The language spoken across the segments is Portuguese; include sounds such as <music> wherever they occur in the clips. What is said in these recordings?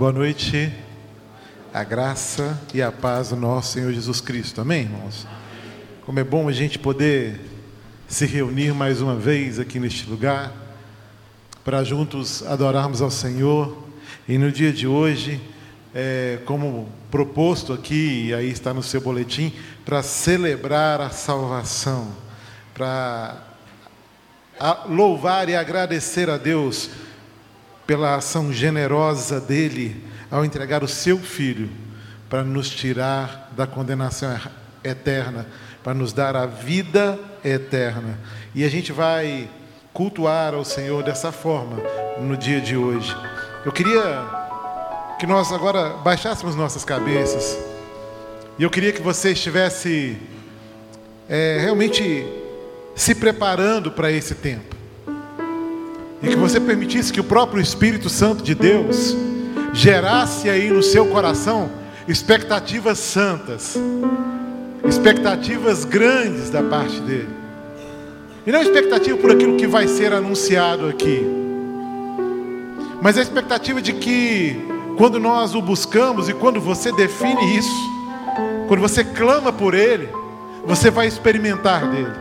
Boa noite. A graça e a paz do nosso Senhor Jesus Cristo. Amém, irmãos? Como é bom a gente poder se reunir mais uma vez aqui neste lugar para juntos adorarmos ao Senhor. E no dia de hoje, é, como proposto aqui, e aí está no seu boletim, para celebrar a salvação, para louvar e agradecer a Deus pela ação generosa dele ao entregar o seu filho para nos tirar da condenação eterna, para nos dar a vida eterna. E a gente vai cultuar ao Senhor dessa forma no dia de hoje. Eu queria que nós agora baixássemos nossas cabeças e eu queria que você estivesse é, realmente se preparando para esse tempo e que você permitisse que o próprio Espírito Santo de Deus gerasse aí no seu coração expectativas santas, expectativas grandes da parte dele. E não expectativa por aquilo que vai ser anunciado aqui, mas a expectativa de que quando nós o buscamos e quando você define isso, quando você clama por ele, você vai experimentar dele.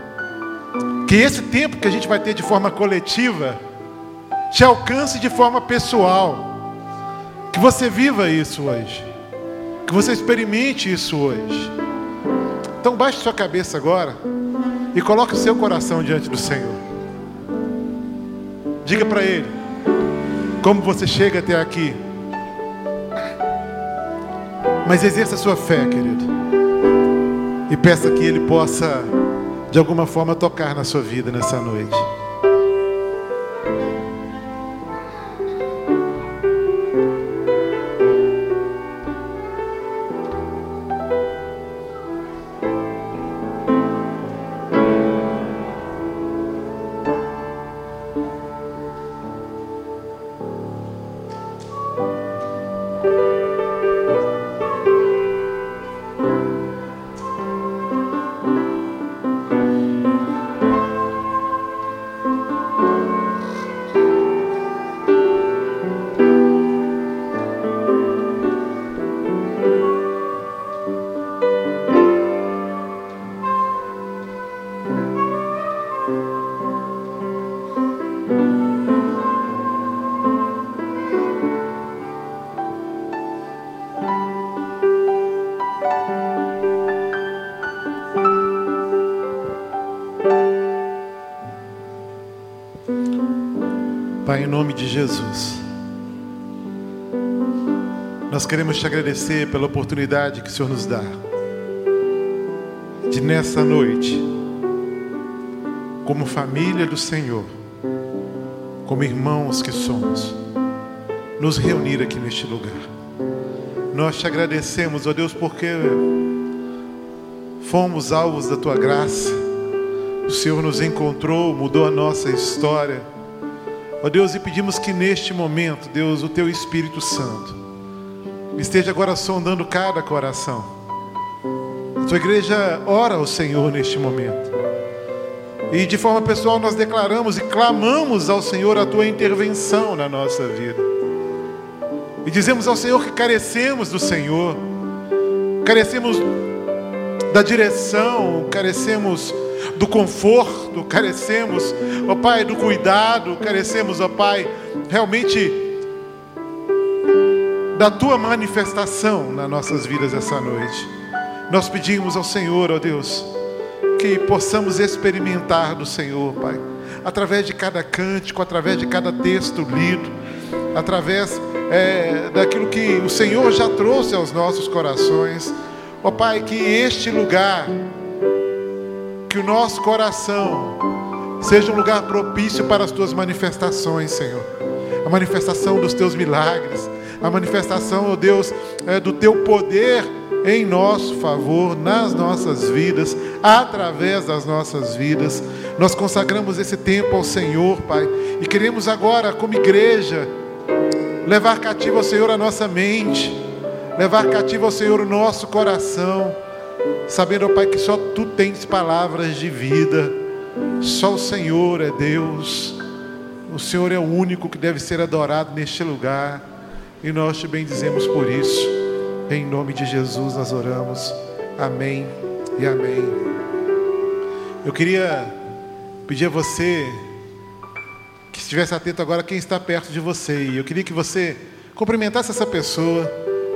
Que esse tempo que a gente vai ter de forma coletiva te alcance de forma pessoal. Que você viva isso hoje. Que você experimente isso hoje. Então baixe sua cabeça agora e coloque o seu coração diante do Senhor. Diga para Ele como você chega até aqui. Mas exerça a sua fé, querido. E peça que Ele possa, de alguma forma, tocar na sua vida nessa noite. Nome de Jesus, nós queremos te agradecer pela oportunidade que o Senhor nos dá de nessa noite, como família do Senhor, como irmãos que somos, nos reunir aqui neste lugar. Nós te agradecemos, ó Deus, porque fomos alvos da tua graça, o Senhor nos encontrou, mudou a nossa história Ó oh Deus, e pedimos que neste momento, Deus, o teu Espírito Santo esteja agora sondando cada coração. A tua igreja ora ao Senhor neste momento. E de forma pessoal nós declaramos e clamamos ao Senhor a tua intervenção na nossa vida. E dizemos ao Senhor que carecemos do Senhor, carecemos da direção, carecemos do conforto, carecemos, ó Pai, do cuidado, carecemos, ó Pai, realmente da tua manifestação nas nossas vidas essa noite. Nós pedimos ao Senhor, ó Deus, que possamos experimentar do Senhor, Pai, através de cada cântico, através de cada texto lido, através é, daquilo que o Senhor já trouxe aos nossos corações. Ó Pai, que este lugar que o nosso coração seja um lugar propício para as tuas manifestações, Senhor. A manifestação dos teus milagres, a manifestação, ó oh Deus, é, do teu poder em nosso favor, nas nossas vidas, através das nossas vidas. Nós consagramos esse tempo ao Senhor, Pai, e queremos agora, como igreja, levar cativo ao Senhor a nossa mente, levar cativo ao Senhor o nosso coração sabendo, ó Pai, que só Tu tens palavras de vida, só o Senhor é Deus, o Senhor é o único que deve ser adorado neste lugar. e nós te bendizemos por isso. Em nome de Jesus nós oramos. Amém e amém. Eu queria pedir a você que estivesse atento agora quem está perto de você. E eu queria que você cumprimentasse essa pessoa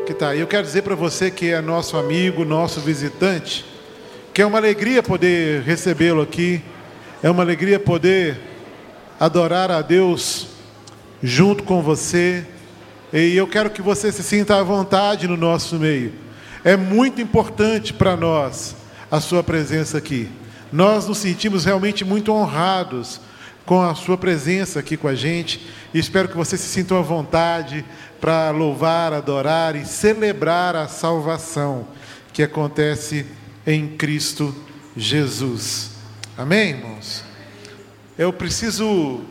que está. Eu quero dizer para você que é nosso amigo, nosso visitante, que é uma alegria poder recebê-lo aqui, é uma alegria poder adorar a Deus junto com você. E eu quero que você se sinta à vontade no nosso meio. É muito importante para nós a sua presença aqui. Nós nos sentimos realmente muito honrados com a sua presença aqui com a gente. E espero que você se sinta à vontade para louvar, adorar e celebrar a salvação que acontece em Cristo Jesus. Amém, irmãos? Eu preciso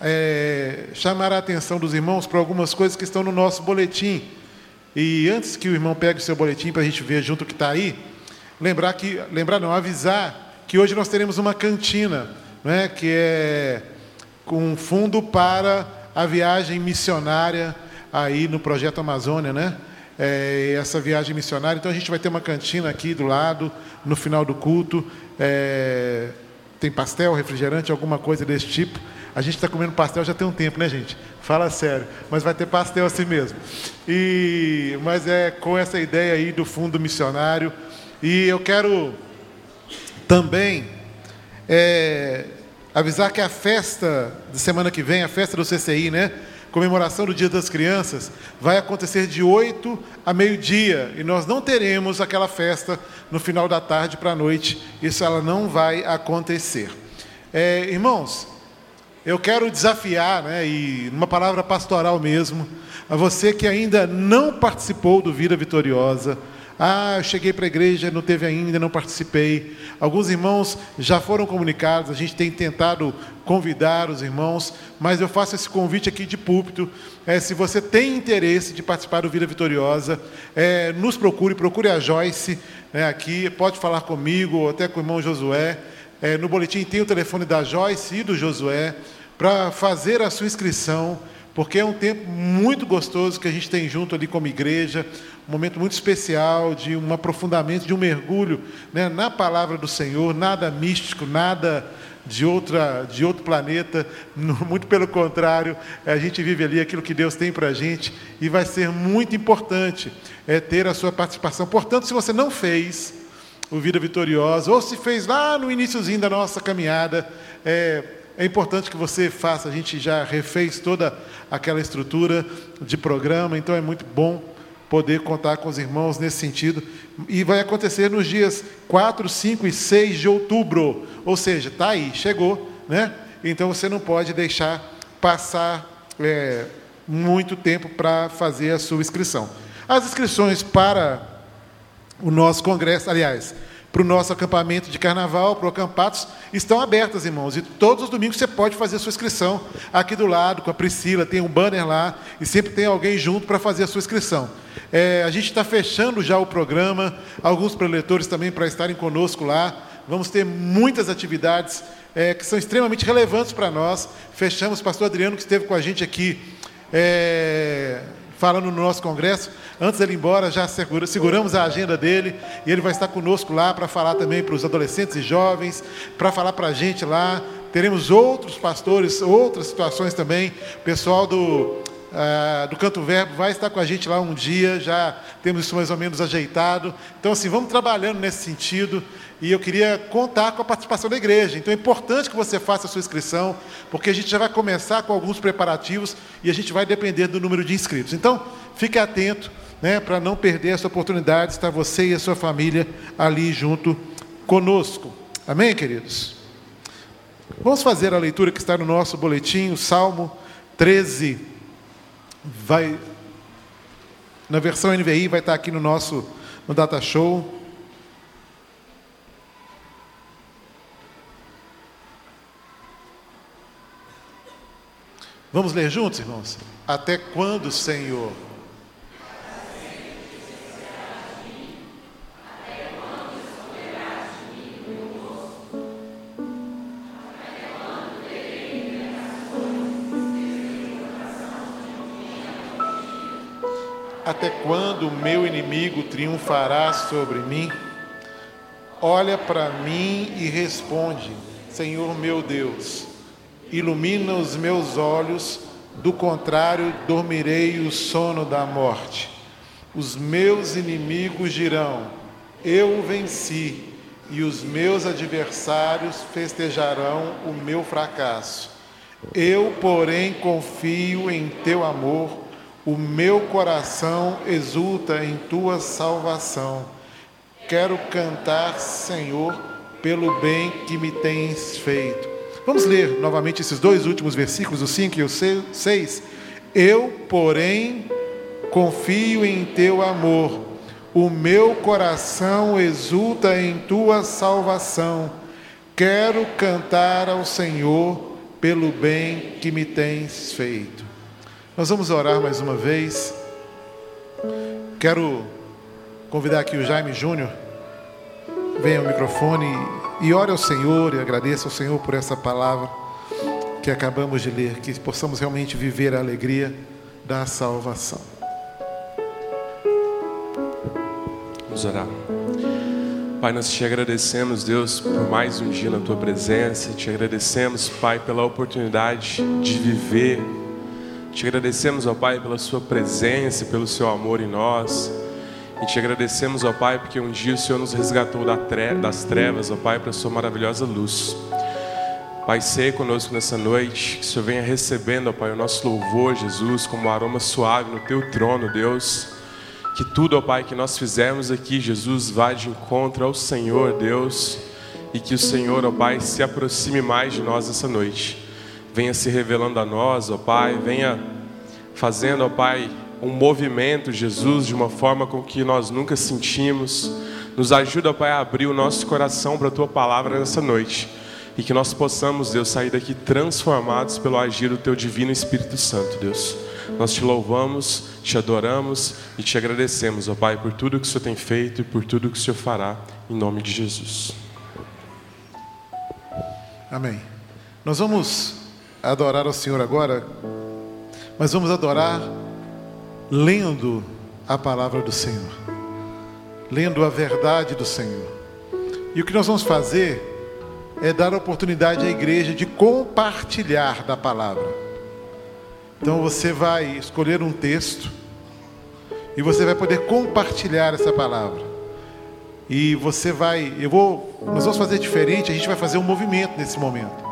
é, chamar a atenção dos irmãos para algumas coisas que estão no nosso boletim. E antes que o irmão pegue o seu boletim para a gente ver junto o que está aí, lembrar que, lembrar não, avisar que hoje nós teremos uma cantina, né, que é com fundo para a viagem missionária aí no projeto Amazônia, né? É, essa viagem missionária. Então a gente vai ter uma cantina aqui do lado, no final do culto. É, tem pastel, refrigerante, alguma coisa desse tipo. A gente está comendo pastel já tem um tempo, né, gente? Fala sério. Mas vai ter pastel assim mesmo. E, mas é com essa ideia aí do fundo missionário. E eu quero também é, avisar que a festa de semana que vem, a festa do CCI, né? Comemoração do Dia das Crianças, vai acontecer de 8 a meio-dia. E nós não teremos aquela festa no final da tarde para a noite. Isso ela não vai acontecer. É, irmãos, eu quero desafiar, né, e numa palavra pastoral mesmo, a você que ainda não participou do Vida Vitoriosa. Ah, eu cheguei para a igreja, não teve ainda, não participei. Alguns irmãos já foram comunicados, a gente tem tentado convidar os irmãos, mas eu faço esse convite aqui de púlpito. É, se você tem interesse de participar do Vida Vitoriosa, é, nos procure, procure a Joyce né, aqui, pode falar comigo, ou até com o irmão Josué. É, no boletim tem o telefone da Joyce e do Josué para fazer a sua inscrição, porque é um tempo muito gostoso que a gente tem junto ali como igreja, um momento muito especial de um aprofundamento, de um mergulho né, na palavra do Senhor, nada místico, nada de, outra, de outro planeta, <laughs> muito pelo contrário, a gente vive ali aquilo que Deus tem para a gente e vai ser muito importante é, ter a sua participação. Portanto, se você não fez o Vida Vitoriosa, ou se fez lá no iníciozinho da nossa caminhada, é, é importante que você faça. A gente já refez toda aquela estrutura de programa, então é muito bom poder contar com os irmãos nesse sentido. E vai acontecer nos dias 4, 5 e 6 de outubro. Ou seja, está aí, chegou, né? Então você não pode deixar passar é, muito tempo para fazer a sua inscrição. As inscrições para o nosso congresso, aliás, para o nosso acampamento de carnaval, para o Acampatos, estão abertas, irmãos. E todos os domingos você pode fazer a sua inscrição aqui do lado, com a Priscila, tem um banner lá, e sempre tem alguém junto para fazer a sua inscrição. É, a gente está fechando já o programa, alguns preletores também para estarem conosco lá. Vamos ter muitas atividades é, que são extremamente relevantes para nós. Fechamos, pastor Adriano, que esteve com a gente aqui. É, falando no nosso congresso. Antes dele ir embora, já segura, seguramos a agenda dele e ele vai estar conosco lá para falar também para os adolescentes e jovens, para falar para a gente lá. Teremos outros pastores, outras situações também. Pessoal do, Uh, do Canto Verbo vai estar com a gente lá um dia, já temos isso mais ou menos ajeitado. Então, assim, vamos trabalhando nesse sentido e eu queria contar com a participação da igreja. Então é importante que você faça a sua inscrição, porque a gente já vai começar com alguns preparativos e a gente vai depender do número de inscritos. Então, fique atento né, para não perder essa oportunidade de estar você e a sua família ali junto conosco. Amém, queridos? Vamos fazer a leitura que está no nosso boletim, o Salmo 13. Vai, na versão NVI, vai estar aqui no nosso no Data Show. Vamos ler juntos, irmãos? Até quando, Senhor? Até quando o meu inimigo triunfará sobre mim? Olha para mim e responde, Senhor meu Deus, ilumina os meus olhos, do contrário, dormirei o sono da morte. Os meus inimigos dirão: Eu venci, e os meus adversários festejarão o meu fracasso. Eu, porém, confio em teu amor, o meu coração exulta em tua salvação. Quero cantar, Senhor, pelo bem que me tens feito. Vamos ler novamente esses dois últimos versículos, o 5 e o 6. Eu, porém, confio em teu amor, o meu coração exulta em tua salvação. Quero cantar ao Senhor pelo bem que me tens feito. Nós vamos orar mais uma vez. Quero convidar aqui o Jaime Júnior. Venha ao microfone e ore ao Senhor e agradeça ao Senhor por essa palavra que acabamos de ler, que possamos realmente viver a alegria da salvação. Vamos orar. Pai, nós te agradecemos, Deus, por mais um dia na tua presença. Te agradecemos, Pai, pela oportunidade de viver. Te agradecemos, ó Pai, pela sua presença, pelo seu amor em nós. E te agradecemos, ó Pai, porque um dia o Senhor nos resgatou das trevas, ó Pai, para a sua maravilhosa luz. Pai, sei conosco nessa noite, que o Senhor venha recebendo, ó Pai, o nosso louvor, Jesus, como um aroma suave no teu trono, Deus. Que tudo, ó Pai, que nós fizermos aqui, Jesus, vá de encontro ao Senhor, Deus, e que o Senhor, ó Pai, se aproxime mais de nós essa noite. Venha se revelando a nós, ó Pai, venha fazendo, ó Pai, um movimento, Jesus, de uma forma com que nós nunca sentimos. Nos ajuda, Pai, a abrir o nosso coração para a Tua palavra nessa noite. E que nós possamos, Deus, sair daqui transformados pelo agir do Teu Divino Espírito Santo, Deus. Nós te louvamos, te adoramos e te agradecemos, ó Pai, por tudo que o Senhor tem feito e por tudo que o Senhor fará, em nome de Jesus. Amém. Nós vamos adorar ao Senhor agora, mas vamos adorar lendo a palavra do Senhor, lendo a verdade do Senhor. E o que nós vamos fazer é dar a oportunidade à igreja de compartilhar da palavra. Então você vai escolher um texto e você vai poder compartilhar essa palavra. E você vai, eu vou, nós vamos fazer diferente, a gente vai fazer um movimento nesse momento.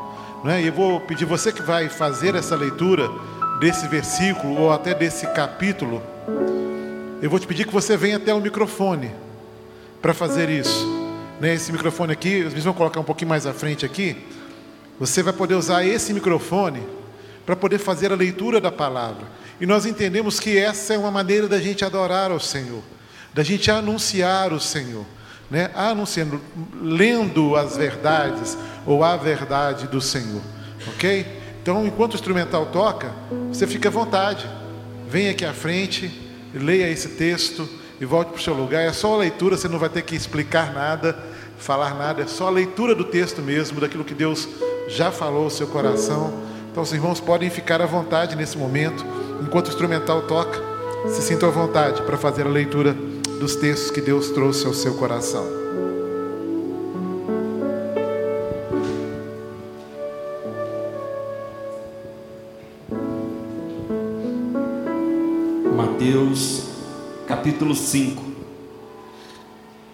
Né? E eu vou pedir você que vai fazer essa leitura desse versículo ou até desse capítulo, eu vou te pedir que você venha até o microfone para fazer isso. Né? Esse microfone aqui, eles vão colocar um pouquinho mais à frente aqui. Você vai poder usar esse microfone para poder fazer a leitura da palavra. E nós entendemos que essa é uma maneira da gente adorar ao Senhor, da gente anunciar o Senhor, né? anunciando, lendo as verdades ou a verdade do Senhor, ok? Então, enquanto o instrumental toca, você fica à vontade, vem aqui à frente, leia esse texto e volte para o seu lugar. É só a leitura, você não vai ter que explicar nada, falar nada, é só a leitura do texto mesmo, daquilo que Deus já falou ao seu coração então, os irmãos podem ficar à vontade nesse momento, enquanto o instrumental toca, se sintam à vontade para fazer a leitura dos textos que Deus trouxe ao seu coração. Capítulo 5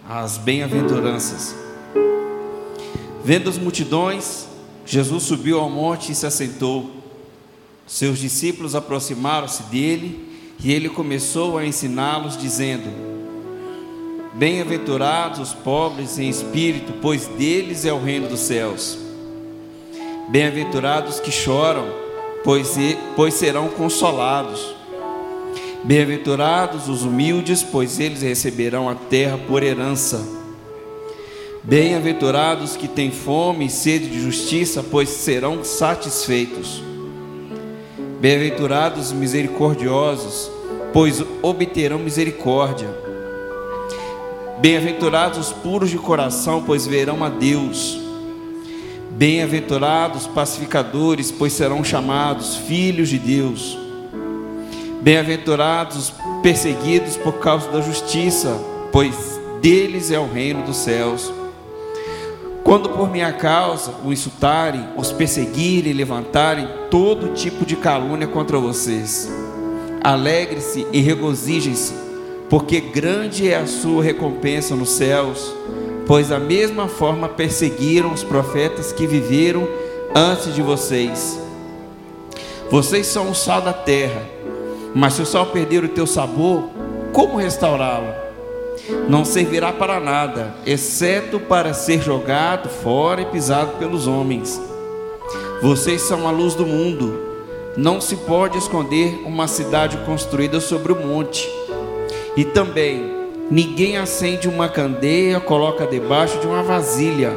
As bem-aventuranças. Vendo as multidões, Jesus subiu ao monte e se assentou. Seus discípulos aproximaram-se dele e ele começou a ensiná-los, dizendo: Bem-aventurados os pobres em espírito, pois deles é o reino dos céus. Bem-aventurados que choram, pois, pois serão consolados. Bem-aventurados os humildes, pois eles receberão a terra por herança. Bem-aventurados que têm fome e sede de justiça, pois serão satisfeitos. Bem-aventurados misericordiosos, pois obterão misericórdia. Bem-aventurados os puros de coração, pois verão a Deus. Bem-aventurados pacificadores, pois serão chamados filhos de Deus. Bem-aventurados perseguidos por causa da justiça, pois deles é o reino dos céus. Quando por minha causa o insultarem, os perseguirem levantarem todo tipo de calúnia contra vocês, alegre-se e regozijem-se, porque grande é a sua recompensa nos céus, pois da mesma forma perseguiram os profetas que viveram antes de vocês. Vocês são o sal da terra, mas se o sal perder o teu sabor, como restaurá-lo? não servirá para nada, exceto para ser jogado fora e pisado pelos homens. Vocês são a luz do mundo. Não se pode esconder uma cidade construída sobre o monte. E também, ninguém acende uma candeia, coloca debaixo de uma vasilha.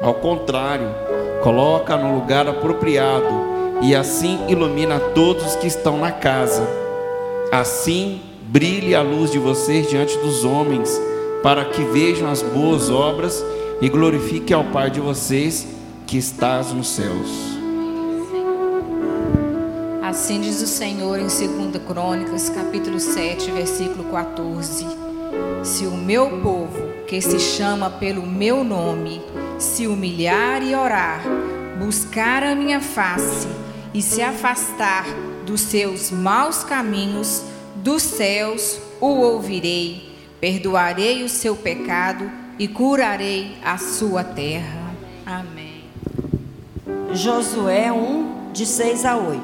Ao contrário, coloca no lugar apropriado e assim ilumina todos os que estão na casa. Assim, brilhe a luz de vocês diante dos homens, para que vejam as boas obras e glorifiquem ao Pai de vocês que estás nos céus. Assim diz o Senhor em 2 Crônicas, capítulo 7, versículo 14: Se o meu povo, que se chama pelo meu nome, se humilhar e orar, buscar a minha face e se afastar dos seus maus caminhos, dos céus o ouvirei, perdoarei o seu pecado e curarei a sua terra. Amém. Josué 1, de 6 a 8.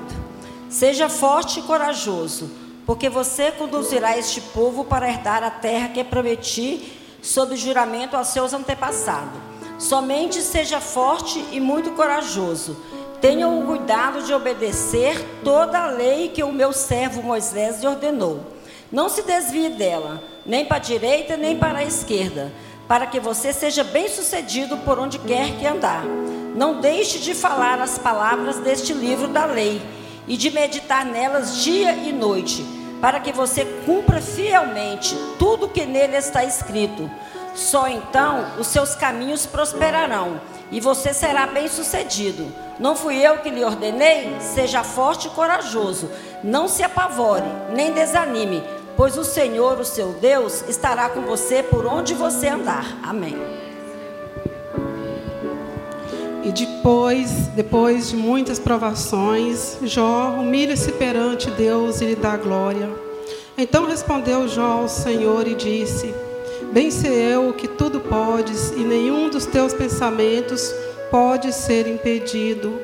Seja forte e corajoso, porque você conduzirá este povo para herdar a terra que prometi sob juramento a seus antepassados. Somente seja forte e muito corajoso Tenham o cuidado de obedecer toda a lei que o meu servo Moisés lhe ordenou. Não se desvie dela, nem para a direita nem para a esquerda, para que você seja bem-sucedido por onde quer que andar. Não deixe de falar as palavras deste livro da lei e de meditar nelas dia e noite, para que você cumpra fielmente tudo que nele está escrito. Só então os seus caminhos prosperarão e você será bem-sucedido. Não fui eu que lhe ordenei? Seja forte e corajoso. Não se apavore, nem desanime, pois o Senhor, o seu Deus, estará com você por onde você andar. Amém. E depois, depois de muitas provações, Jó humilha-se perante Deus e lhe dá glória. Então respondeu Jó ao Senhor e disse: Bem sei eu que tudo podes, e nenhum dos teus pensamentos pode ser impedido.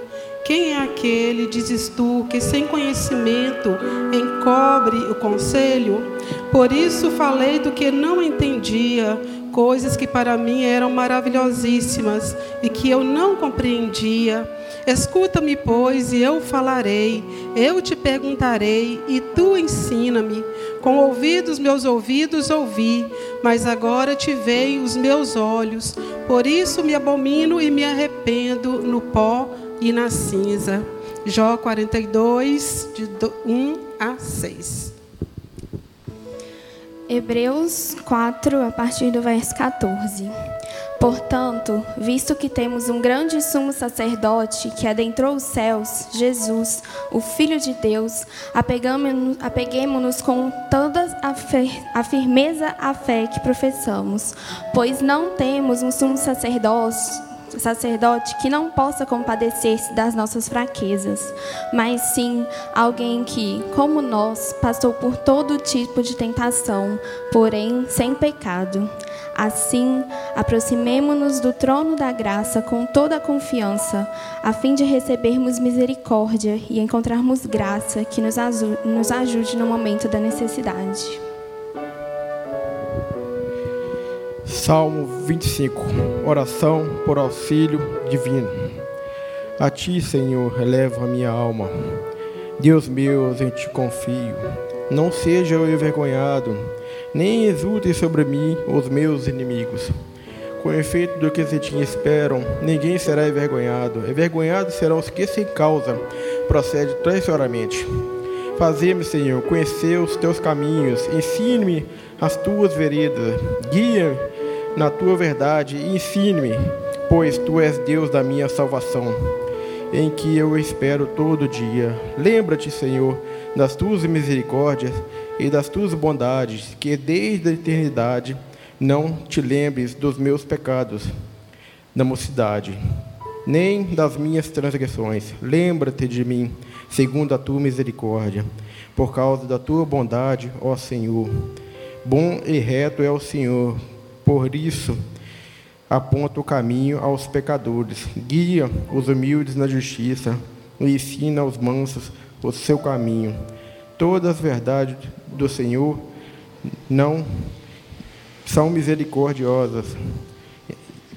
Quem é aquele, dizes tu, que sem conhecimento encobre o conselho? Por isso falei do que não entendia, coisas que para mim eram maravilhosíssimas e que eu não compreendia. Escuta-me, pois, e eu falarei, eu te perguntarei, e tu ensina-me. Com ouvidos meus ouvidos ouvi, mas agora te veio os meus olhos. Por isso me abomino e me arrependo no pó e na cinza. Jó 42, de 1 a 6. Hebreus 4, a partir do verso 14. Portanto, visto que temos um grande sumo sacerdote que adentrou os céus, Jesus, o Filho de Deus, apeguemos-nos com toda a, firmeza à fé que professamos, pois não temos um sumo sacerdote sacerdote que não possa compadecer-se das nossas fraquezas, mas sim alguém que, como nós, passou por todo tipo de tentação, porém sem pecado. Assim, aproximemo-nos do trono da graça com toda a confiança, a fim de recebermos misericórdia e encontrarmos graça que nos ajude no momento da necessidade. Salmo 25 Oração por auxílio divino. A ti, Senhor, elevo a minha alma. Deus meu, em ti confio. Não seja eu envergonhado, nem exultem sobre mim os meus inimigos. Com efeito do que se te esperam, ninguém será envergonhado. Envergonhados serão os que sem causa procedem traiçoeiramente. Fazei-me, Senhor, conhecer os teus caminhos, ensine-me as tuas veredas, guia-me na tua verdade e ensine-me, pois tu és Deus da minha salvação, em que eu espero todo dia. Lembra-te, Senhor, das tuas misericórdias e das tuas bondades, que desde a eternidade não te lembres dos meus pecados da mocidade, nem das minhas transgressões. Lembra-te de mim, segundo a tua misericórdia, por causa da tua bondade, ó Senhor. Bom e reto é o Senhor, por isso aponta o caminho aos pecadores, guia os humildes na justiça e ensina aos mansos o seu caminho. Todas as verdades do Senhor não são misericordiosas,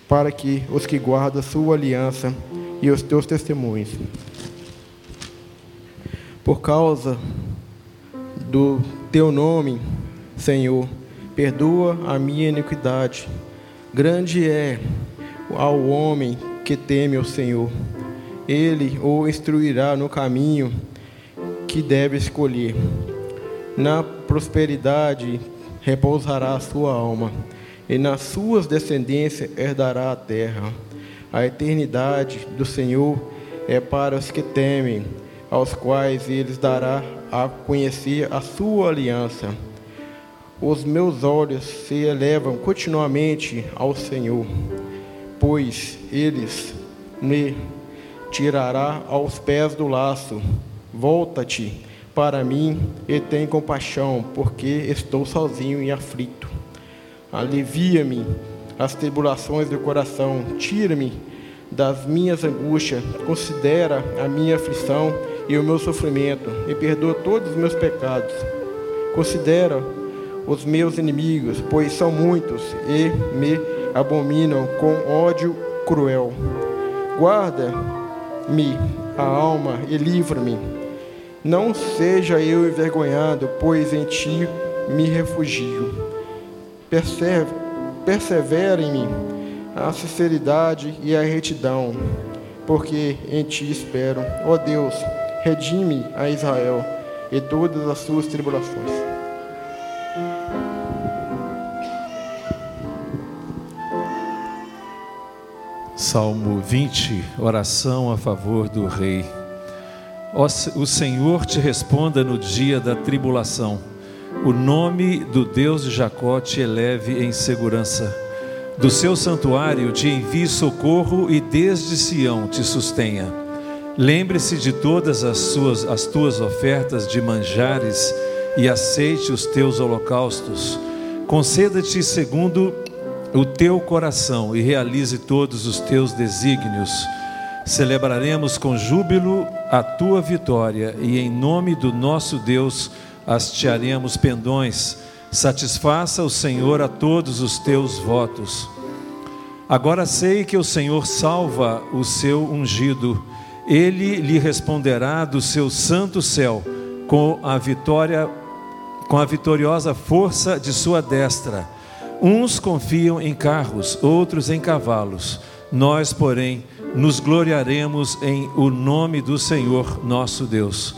para que os que guardam sua aliança e os teus testemunhos. Por causa do teu nome, Senhor, perdoa a minha iniquidade. Grande é ao homem que teme o Senhor. Ele o instruirá no caminho que deve escolher. Na prosperidade repousará a sua alma, e nas suas descendências herdará a terra. A eternidade do Senhor é para os que temem, aos quais eles dará a conhecer a sua aliança. Os meus olhos se elevam continuamente ao Senhor, pois eles me tirará aos pés do laço. Volta-te para mim e tem compaixão, porque estou sozinho e aflito. Alivia-me as tribulações do coração, tira-me das minhas angústias, considera a minha aflição e o meu sofrimento, e perdoa todos os meus pecados. Considera os meus inimigos, pois são muitos e me abominam com ódio cruel. Guarda-me a alma e livra-me. Não seja eu envergonhado, pois em ti me refugio. Persevera em mim a sinceridade e a retidão, porque em ti espero. Ó Deus, redime a Israel e todas as suas tribulações. Salmo 20, oração a favor do rei. O Senhor te responda no dia da tribulação. O nome do Deus de Jacó te eleve em segurança. Do seu santuário te envie socorro e desde Sião te sustenha. Lembre-se de todas as, suas, as tuas ofertas de manjares e aceite os teus holocaustos. Conceda-te segundo o teu coração e realize todos os teus desígnios. Celebraremos com júbilo a tua vitória e em nome do nosso Deus hastearemos pendões. Satisfaça o Senhor a todos os teus votos. Agora sei que o Senhor salva o seu ungido. Ele lhe responderá do seu santo céu com a vitória com a vitoriosa força de sua destra. Uns confiam em carros, outros em cavalos. Nós, porém, nos gloriaremos em o nome do Senhor nosso Deus.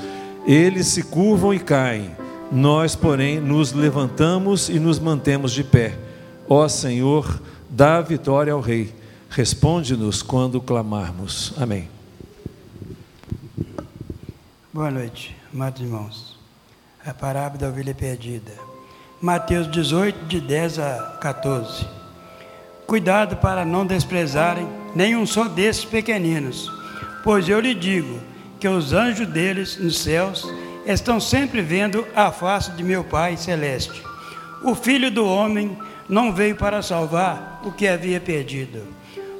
Eles se curvam e caem, nós, porém, nos levantamos e nos mantemos de pé. Ó Senhor, dá vitória ao Rei. Responde-nos quando clamarmos. Amém. Boa noite, amados irmãos. A parábola da ovelha perdida. Mateus 18, de 10 a 14. Cuidado para não desprezarem nenhum só desses pequeninos, pois eu lhe digo que os anjos deles nos céus estão sempre vendo a face de meu Pai celeste. O Filho do Homem não veio para salvar o que havia perdido.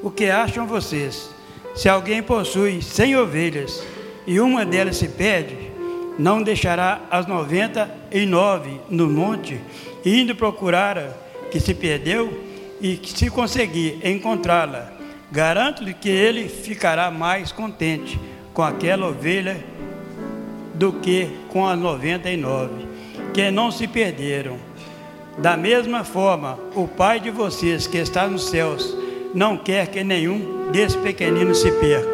O que acham vocês? Se alguém possui cem ovelhas e uma delas se perde, não deixará as noventa e nove no monte, indo procurar a que se perdeu, e que se conseguir encontrá-la, garanto-lhe que ele ficará mais contente com aquela ovelha do que com as noventa e nove, que não se perderam. Da mesma forma, o Pai de vocês que está nos céus não quer que nenhum desses pequeninos se perca.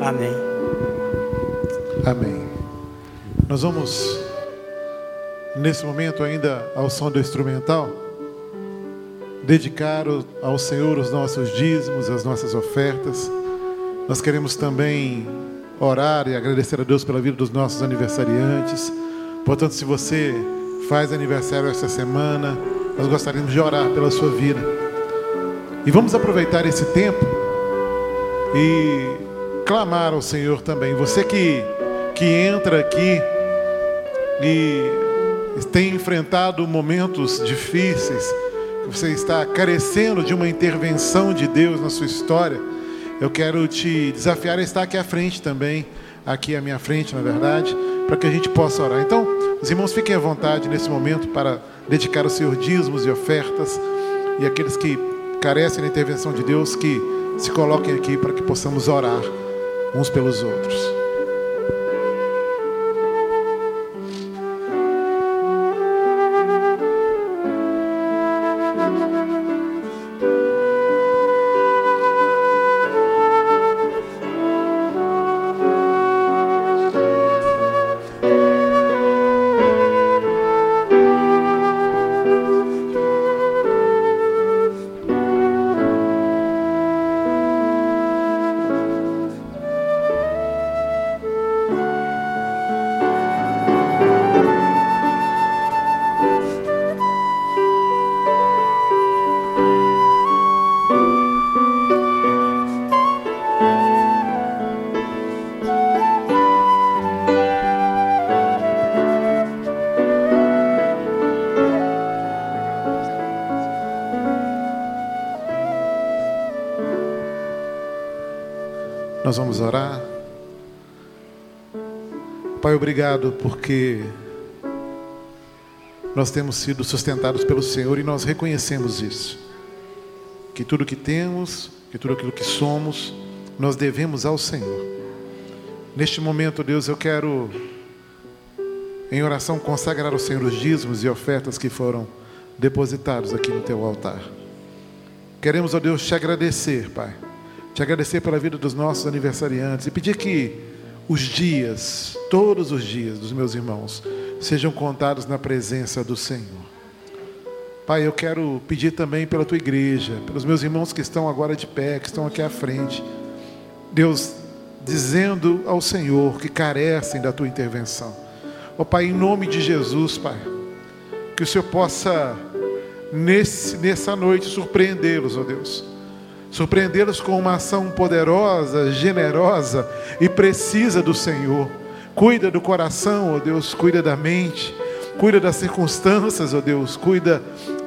Amém. Amém. Nós vamos, nesse momento, ainda ao som do instrumental, dedicar ao Senhor os nossos dízimos, as nossas ofertas. Nós queremos também orar e agradecer a Deus pela vida dos nossos aniversariantes, Portanto, se você faz aniversário esta semana, nós gostaríamos de orar pela sua vida. E vamos aproveitar esse tempo e clamar ao Senhor também. Você que, que entra aqui e tem enfrentado momentos difíceis, você está carecendo de uma intervenção de Deus na sua história, eu quero te desafiar a estar aqui à frente também, aqui à minha frente, na verdade, para que a gente possa orar. Então, os irmãos fiquem à vontade nesse momento para dedicar os seus dízimos e ofertas e aqueles que carecem da intervenção de Deus que se coloquem aqui para que possamos orar uns pelos outros. Nós vamos orar. Pai, obrigado porque nós temos sido sustentados pelo Senhor e nós reconhecemos isso. Que tudo que temos, que tudo aquilo que somos, nós devemos ao Senhor. Neste momento, Deus, eu quero, em oração, consagrar ao Senhor os dízimos e ofertas que foram depositados aqui no teu altar. Queremos, ó Deus, te agradecer, Pai te agradecer pela vida dos nossos aniversariantes e pedir que os dias, todos os dias dos meus irmãos, sejam contados na presença do Senhor. Pai, eu quero pedir também pela tua igreja, pelos meus irmãos que estão agora de pé, que estão aqui à frente. Deus, dizendo ao Senhor que carecem da tua intervenção. Ó oh, Pai, em nome de Jesus, Pai, que o Senhor possa, nesse, nessa noite, surpreendê-los, ó oh Deus surpreendê-los com uma ação poderosa, generosa e precisa do Senhor. Cuida do coração, ó oh Deus, cuida da mente, cuida das circunstâncias, ó oh Deus, cuida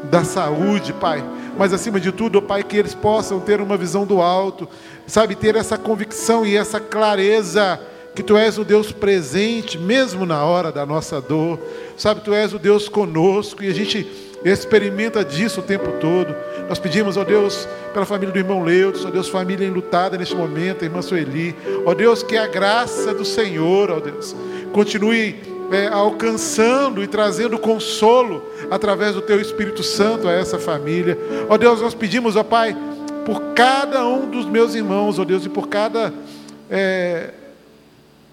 da saúde, Pai. Mas acima de tudo, ó oh Pai, que eles possam ter uma visão do alto, sabe, ter essa convicção e essa clareza que Tu és o Deus presente, mesmo na hora da nossa dor, sabe, Tu és o Deus conosco e a gente experimenta disso o tempo todo. Nós pedimos, ó Deus, pela família do irmão Leudes, ó Deus, família enlutada neste momento, a irmã Sueli, ó Deus, que a graça do Senhor, ó Deus, continue é, alcançando e trazendo consolo através do Teu Espírito Santo a essa família. Ó Deus, nós pedimos, ó Pai, por cada um dos meus irmãos, ó Deus, e por cada é,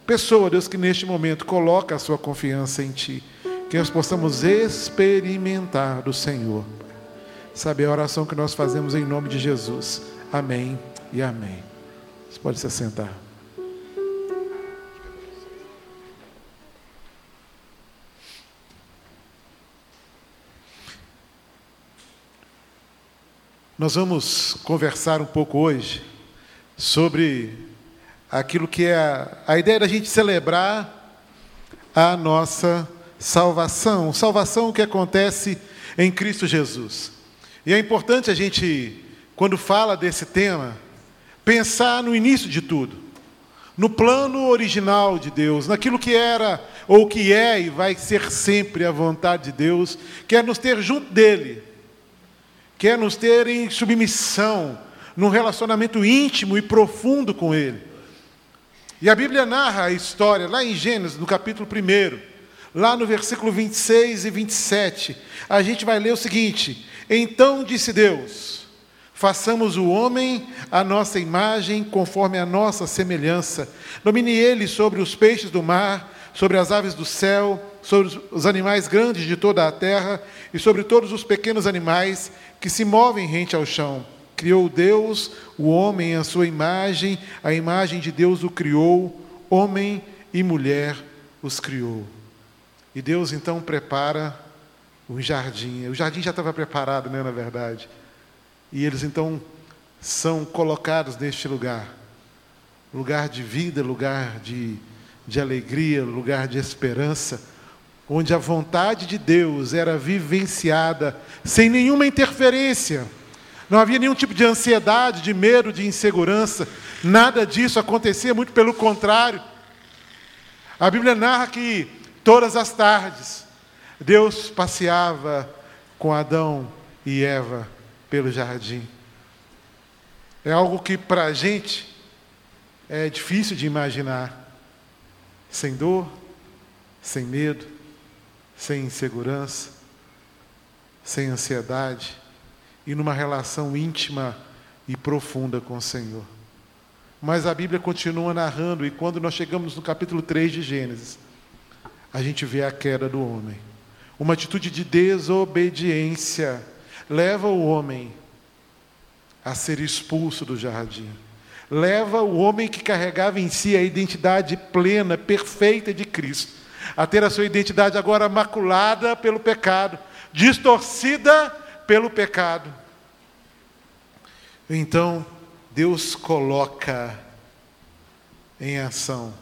pessoa, Deus, que neste momento coloca a sua confiança em Ti que nós possamos experimentar do Senhor. Sabe a oração que nós fazemos em nome de Jesus. Amém e amém. Você pode se assentar. Nós vamos conversar um pouco hoje sobre aquilo que é a, a ideia da gente celebrar a nossa salvação, salvação que acontece em Cristo Jesus. E é importante a gente, quando fala desse tema, pensar no início de tudo, no plano original de Deus, naquilo que era ou que é e vai ser sempre a vontade de Deus, que é nos ter junto dele, que é nos ter em submissão, num relacionamento íntimo e profundo com ele. E a Bíblia narra a história, lá em Gênesis, no capítulo 1, Lá no versículo 26 e 27, a gente vai ler o seguinte: Então disse Deus: Façamos o homem a nossa imagem, conforme a nossa semelhança. Domine ele sobre os peixes do mar, sobre as aves do céu, sobre os animais grandes de toda a terra e sobre todos os pequenos animais que se movem rente ao chão. Criou Deus o homem à sua imagem, a imagem de Deus o criou, homem e mulher os criou. E Deus então prepara o jardim. O jardim já estava preparado, né, na verdade. E eles então são colocados neste lugar lugar de vida, lugar de, de alegria, lugar de esperança, onde a vontade de Deus era vivenciada sem nenhuma interferência. Não havia nenhum tipo de ansiedade, de medo, de insegurança, nada disso acontecia, muito pelo contrário. A Bíblia narra que todas as tardes Deus passeava com Adão e Eva pelo jardim. É algo que para a gente é difícil de imaginar. Sem dor, sem medo, sem insegurança, sem ansiedade e numa relação íntima e profunda com o Senhor. Mas a Bíblia continua narrando, e quando nós chegamos no capítulo 3 de Gênesis, a gente vê a queda do homem. Uma atitude de desobediência leva o homem a ser expulso do jardim. Leva o homem que carregava em si a identidade plena, perfeita de Cristo, a ter a sua identidade agora maculada pelo pecado, distorcida pelo pecado. Então, Deus coloca em ação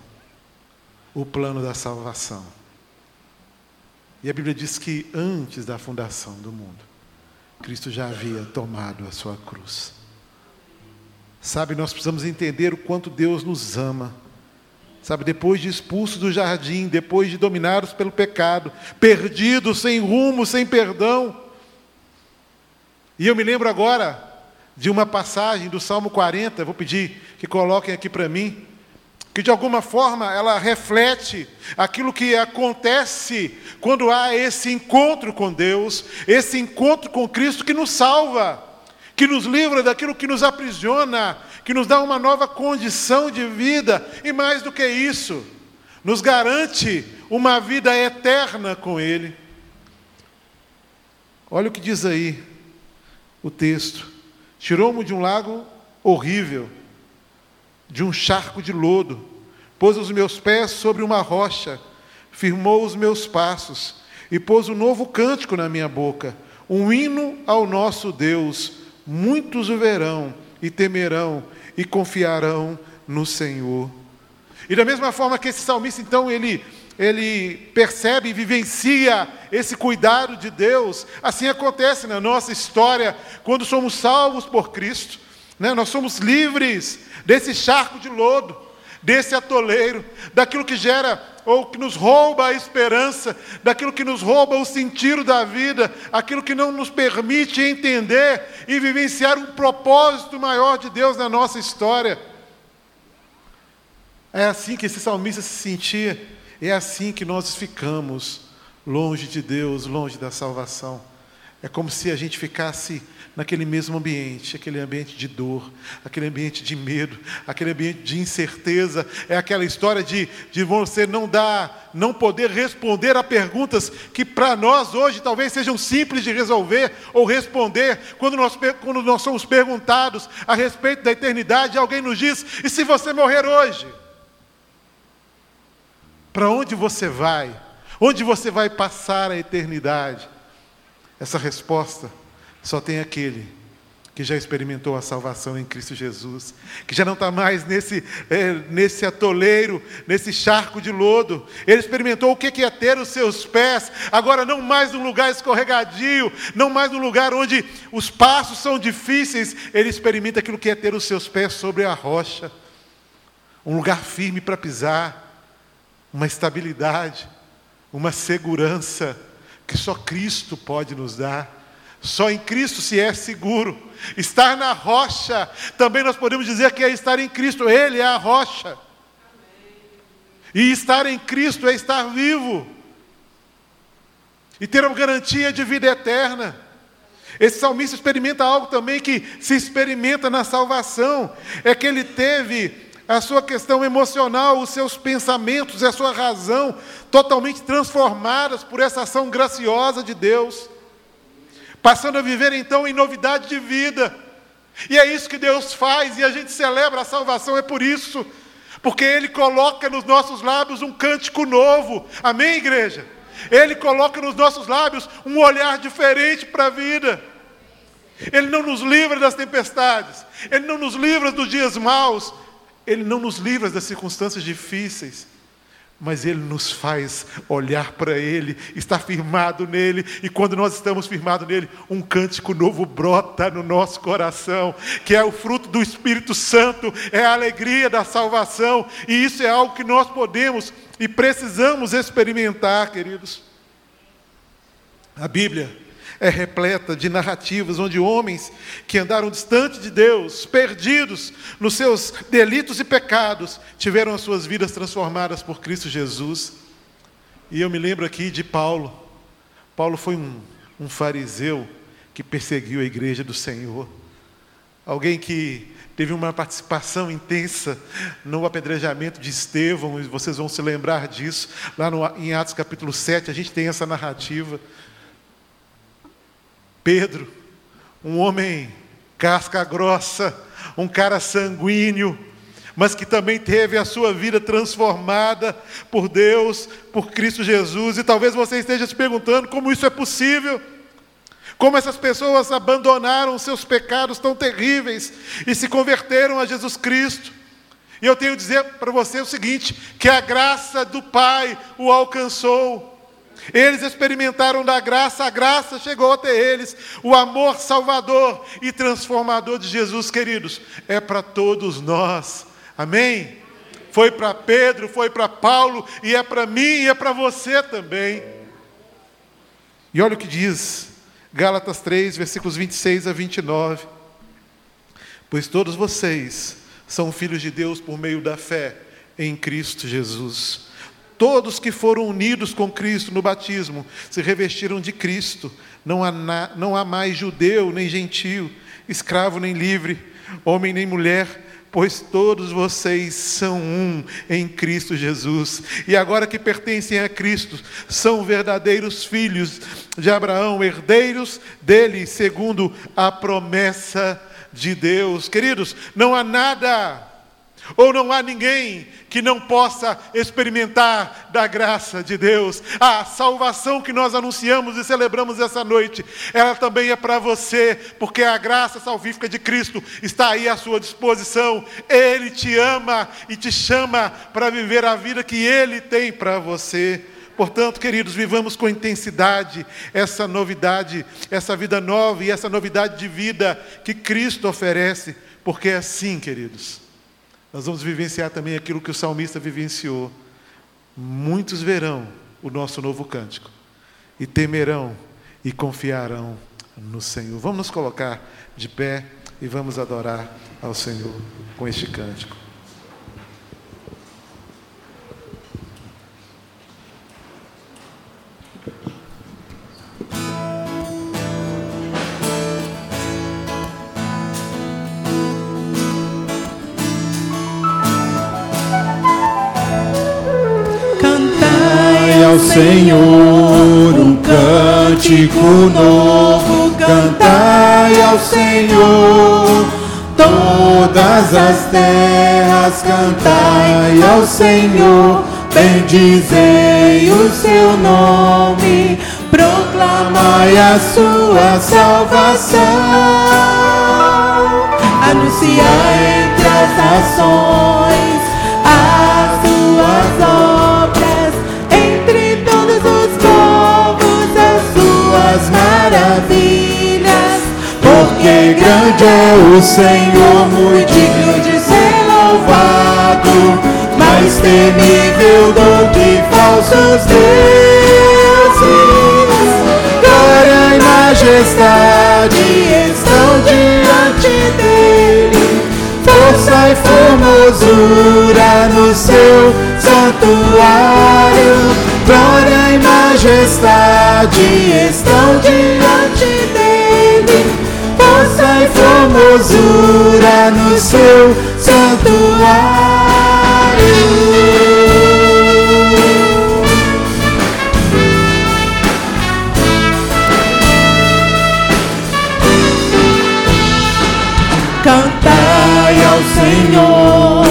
o plano da salvação. E a Bíblia diz que antes da fundação do mundo, Cristo já havia tomado a sua cruz. Sabe, nós precisamos entender o quanto Deus nos ama. Sabe, depois de expulsos do jardim, depois de dominados pelo pecado, perdidos, sem rumo, sem perdão. E eu me lembro agora de uma passagem do Salmo 40, vou pedir que coloquem aqui para mim, que de alguma forma ela reflete aquilo que acontece quando há esse encontro com Deus, esse encontro com Cristo que nos salva, que nos livra daquilo que nos aprisiona, que nos dá uma nova condição de vida. E mais do que isso, nos garante uma vida eterna com Ele. Olha o que diz aí o texto: tirou-me de um lago horrível, de um charco de lodo, pôs os meus pés sobre uma rocha, firmou os meus passos e pôs um novo cântico na minha boca, um hino ao nosso Deus. Muitos o verão e temerão e confiarão no Senhor. E da mesma forma que esse salmista, então, ele, ele percebe e vivencia esse cuidado de Deus, assim acontece na nossa história, quando somos salvos por Cristo, né? nós somos livres desse charco de lodo, desse atoleiro, daquilo que gera ou que nos rouba a esperança, daquilo que nos rouba o sentido da vida, aquilo que não nos permite entender e vivenciar um propósito maior de Deus na nossa história. É assim que esse salmista se sentia, é assim que nós ficamos longe de Deus, longe da salvação. É como se a gente ficasse naquele mesmo ambiente, aquele ambiente de dor, aquele ambiente de medo, aquele ambiente de incerteza. É aquela história de, de você não dar, não poder responder a perguntas que para nós hoje talvez sejam simples de resolver ou responder. Quando nós, quando nós somos perguntados a respeito da eternidade, alguém nos diz: e se você morrer hoje? Para onde você vai? Onde você vai passar a eternidade? Essa resposta só tem aquele que já experimentou a salvação em Cristo Jesus, que já não está mais nesse, é, nesse atoleiro, nesse charco de lodo. Ele experimentou o que é ter os seus pés, agora não mais num lugar escorregadio, não mais num lugar onde os passos são difíceis. Ele experimenta aquilo que é ter os seus pés sobre a rocha, um lugar firme para pisar, uma estabilidade, uma segurança que só Cristo pode nos dar. Só em Cristo se é seguro. Estar na rocha, também nós podemos dizer que é estar em Cristo, Ele é a rocha. E estar em Cristo é estar vivo. E ter uma garantia de vida eterna. Esse salmista experimenta algo também que se experimenta na salvação: é que ele teve a sua questão emocional, os seus pensamentos, a sua razão totalmente transformadas por essa ação graciosa de Deus passando a viver então em novidade de vida. E é isso que Deus faz, e a gente celebra a salvação, é por isso, porque Ele coloca nos nossos lábios um cântico novo, amém, igreja? Ele coloca nos nossos lábios um olhar diferente para a vida. Ele não nos livra das tempestades, Ele não nos livra dos dias maus, Ele não nos livra das circunstâncias difíceis, mas Ele nos faz olhar para Ele, estar firmado nele, e quando nós estamos firmados nele, um cântico novo brota no nosso coração, que é o fruto do Espírito Santo, é a alegria da salvação, e isso é algo que nós podemos e precisamos experimentar, queridos. A Bíblia é repleta de narrativas onde homens que andaram distante de Deus, perdidos nos seus delitos e pecados, tiveram as suas vidas transformadas por Cristo Jesus. E eu me lembro aqui de Paulo. Paulo foi um, um fariseu que perseguiu a igreja do Senhor. Alguém que teve uma participação intensa no apedrejamento de Estevão, e vocês vão se lembrar disso. Lá no, em Atos capítulo 7, a gente tem essa narrativa. Pedro, um homem casca grossa, um cara sanguíneo, mas que também teve a sua vida transformada por Deus, por Cristo Jesus. E talvez você esteja se perguntando como isso é possível. Como essas pessoas abandonaram seus pecados tão terríveis e se converteram a Jesus Cristo. E eu tenho a dizer para você o seguinte: que a graça do Pai o alcançou. Eles experimentaram da graça, a graça chegou até eles. O amor salvador e transformador de Jesus, queridos, é para todos nós. Amém? Foi para Pedro, foi para Paulo, e é para mim e é para você também. E olha o que diz Gálatas 3, versículos 26 a 29. Pois todos vocês são filhos de Deus por meio da fé em Cristo Jesus. Todos que foram unidos com Cristo no batismo se revestiram de Cristo. Não há, na, não há mais judeu nem gentio, escravo nem livre, homem nem mulher, pois todos vocês são um em Cristo Jesus. E agora que pertencem a Cristo, são verdadeiros filhos de Abraão, herdeiros dele, segundo a promessa de Deus. Queridos, não há nada ou não há ninguém que não possa experimentar da graça de Deus. A salvação que nós anunciamos e celebramos essa noite, ela também é para você, porque a graça salvífica de Cristo está aí à sua disposição. Ele te ama e te chama para viver a vida que Ele tem para você. Portanto, queridos, vivamos com intensidade essa novidade, essa vida nova e essa novidade de vida que Cristo oferece, porque é assim, queridos nós vamos vivenciar também aquilo que o salmista vivenciou. Muitos verão o nosso novo cântico e temerão e confiarão no Senhor. Vamos nos colocar de pé e vamos adorar ao Senhor com este cântico. Ao Senhor um cântico novo, cantai ao Senhor. Todas as terras cantai ao Senhor, bendizei o seu nome, proclamai a sua salvação, anunciai entre as nações as suas obras maravilhas, porque grande é o Senhor, muito digno de ser louvado, mais temível do que falsos deuses. Glória e majestade estão diante dele, força e formosura no seu santuário glória e majestade estão diante dele, força e formosura no seu santuário. Cantai ao Senhor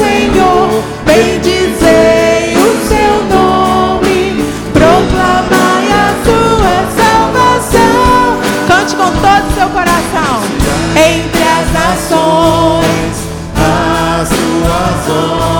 Senhor, bendizei o seu nome, proclamai a sua salvação. Cante com todo o seu coração, entre as nações, as suas obras.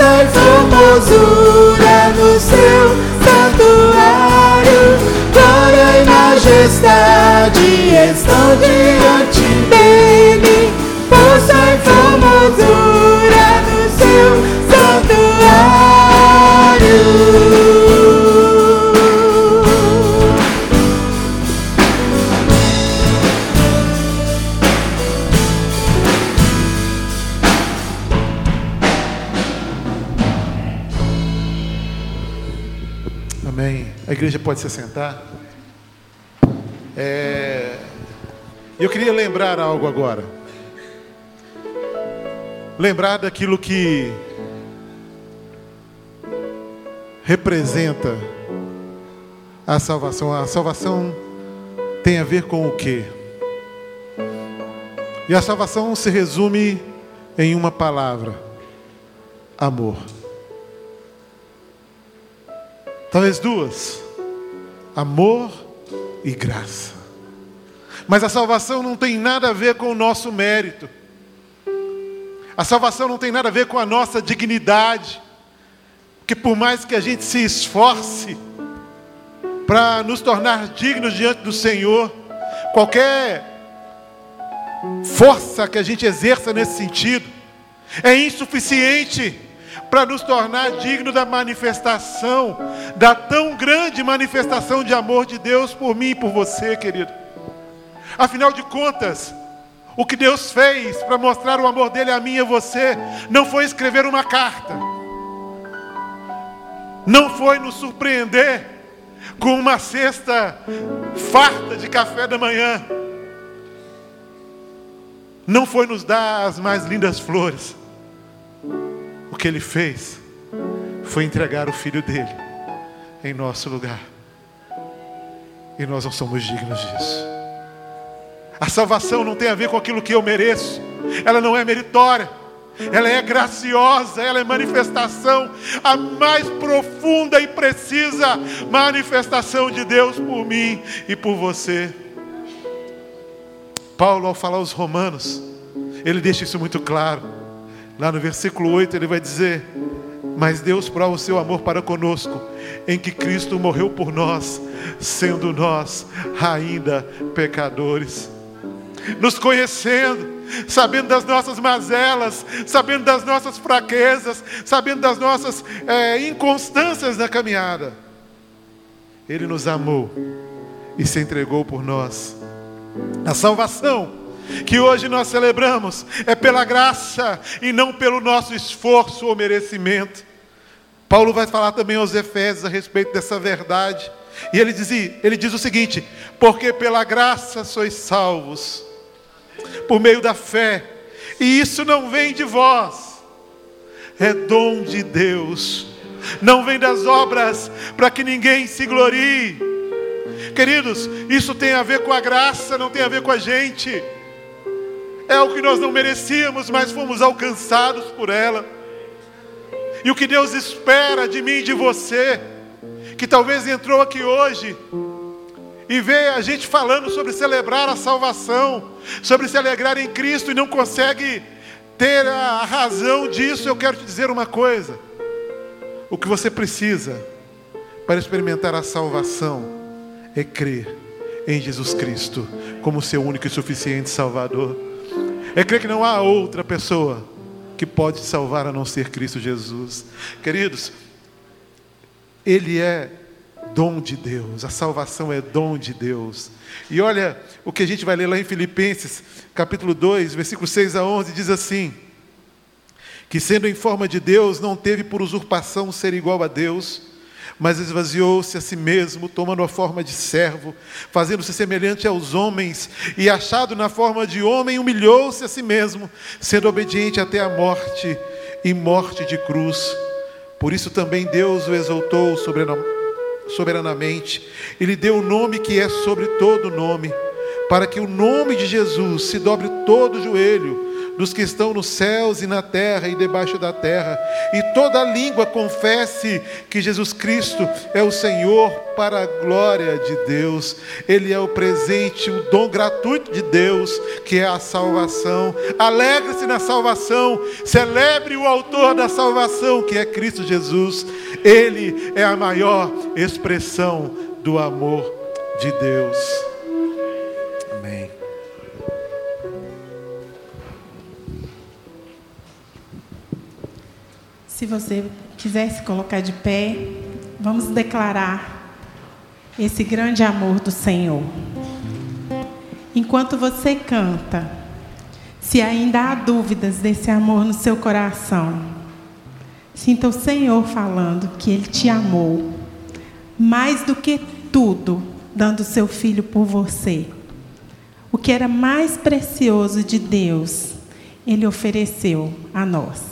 E formosura no seu santuário. Glória e majestade estão diante dele. Pode se sentar. É, Eu queria lembrar algo agora. Lembrar daquilo que representa a salvação. A salvação tem a ver com o quê? E a salvação se resume em uma palavra: amor. Talvez duas: amor e graça. Mas a salvação não tem nada a ver com o nosso mérito. A salvação não tem nada a ver com a nossa dignidade. Porque por mais que a gente se esforce para nos tornar dignos diante do Senhor, qualquer força que a gente exerça nesse sentido é insuficiente para nos tornar digno da manifestação, da tão grande manifestação de amor de Deus por mim e por você, querido. Afinal de contas, o que Deus fez para mostrar o amor dele a mim e a você não foi escrever uma carta, não foi nos surpreender com uma cesta farta de café da manhã, não foi nos dar as mais lindas flores. Que ele fez foi entregar o filho dele em nosso lugar. E nós não somos dignos disso. A salvação não tem a ver com aquilo que eu mereço, ela não é meritória, ela é graciosa, ela é manifestação, a mais profunda e precisa manifestação de Deus por mim e por você. Paulo, ao falar aos Romanos, ele deixa isso muito claro. Lá no versículo 8 ele vai dizer: Mas Deus prova o seu amor para conosco, em que Cristo morreu por nós, sendo nós ainda pecadores. Nos conhecendo, sabendo das nossas mazelas, sabendo das nossas fraquezas, sabendo das nossas é, inconstâncias na caminhada. Ele nos amou e se entregou por nós. A salvação que hoje nós celebramos é pela graça e não pelo nosso esforço ou merecimento. Paulo vai falar também aos Efésios a respeito dessa verdade. E ele diz, ele diz o seguinte: porque pela graça sois salvos, por meio da fé, e isso não vem de vós, é dom de Deus, não vem das obras, para que ninguém se glorie. Queridos, isso tem a ver com a graça, não tem a ver com a gente. É o que nós não merecíamos, mas fomos alcançados por ela. E o que Deus espera de mim e de você, que talvez entrou aqui hoje e vê a gente falando sobre celebrar a salvação, sobre se alegrar em Cristo e não consegue ter a razão disso, eu quero te dizer uma coisa: o que você precisa para experimentar a salvação é crer em Jesus Cristo como seu único e suficiente Salvador. É crer que não há outra pessoa que pode salvar a não ser Cristo Jesus. Queridos, Ele é dom de Deus, a salvação é dom de Deus. E olha o que a gente vai ler lá em Filipenses, capítulo 2, versículo 6 a 11, diz assim: Que sendo em forma de Deus, não teve por usurpação ser igual a Deus, mas esvaziou-se a si mesmo, tomando a forma de servo, fazendo-se semelhante aos homens, e achado na forma de homem, humilhou-se a si mesmo, sendo obediente até a morte e morte de cruz. Por isso também Deus o exaltou soberanamente e lhe deu o nome que é sobre todo nome, para que o nome de Jesus se dobre todo o joelho dos que estão nos céus e na terra e debaixo da terra, e toda língua confesse que Jesus Cristo é o Senhor para a glória de Deus. Ele é o presente, o dom gratuito de Deus, que é a salvação. Alegre-se na salvação, celebre o autor da salvação, que é Cristo Jesus. Ele é a maior expressão do amor de Deus. Se você quiser se colocar de pé, vamos declarar esse grande amor do Senhor. Enquanto você canta, se ainda há dúvidas desse amor no seu coração, sinta o Senhor falando que Ele te amou mais do que tudo, dando seu filho por você. O que era mais precioso de Deus, Ele ofereceu a nós.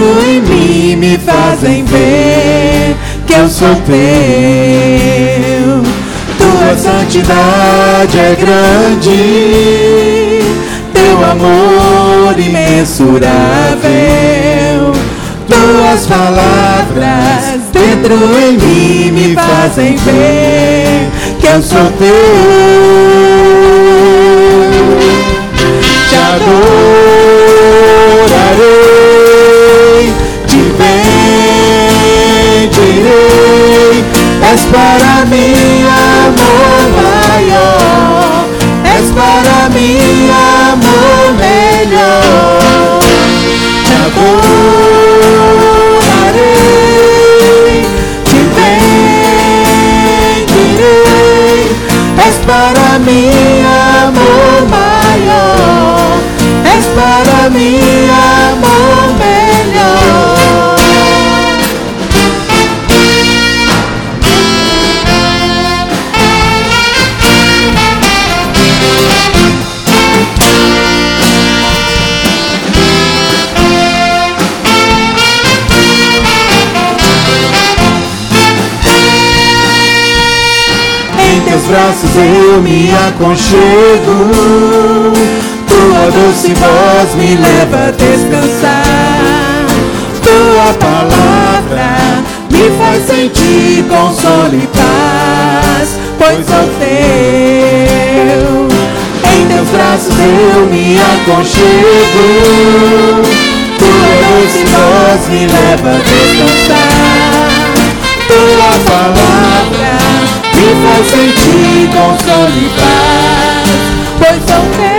Em mim me fazem ver que eu sou teu. Tua santidade é grande, teu amor imensurável. Tuas palavras dentro em mim me fazem ver que eu sou teu. Te adorarei para mim amor maior, és para mim amor melhor. Te adorarei, te bendirei, és para mim amor maior, és para mim braços eu me aconchego. Tua doce voz me leva a descansar. Tua palavra me faz sentir consolo e paz, pois sou teu. Em teus braços eu me aconchego. Tua doce voz me leva a descansar. Tua palavra me faz sentir consolo e paz, pois sou teu.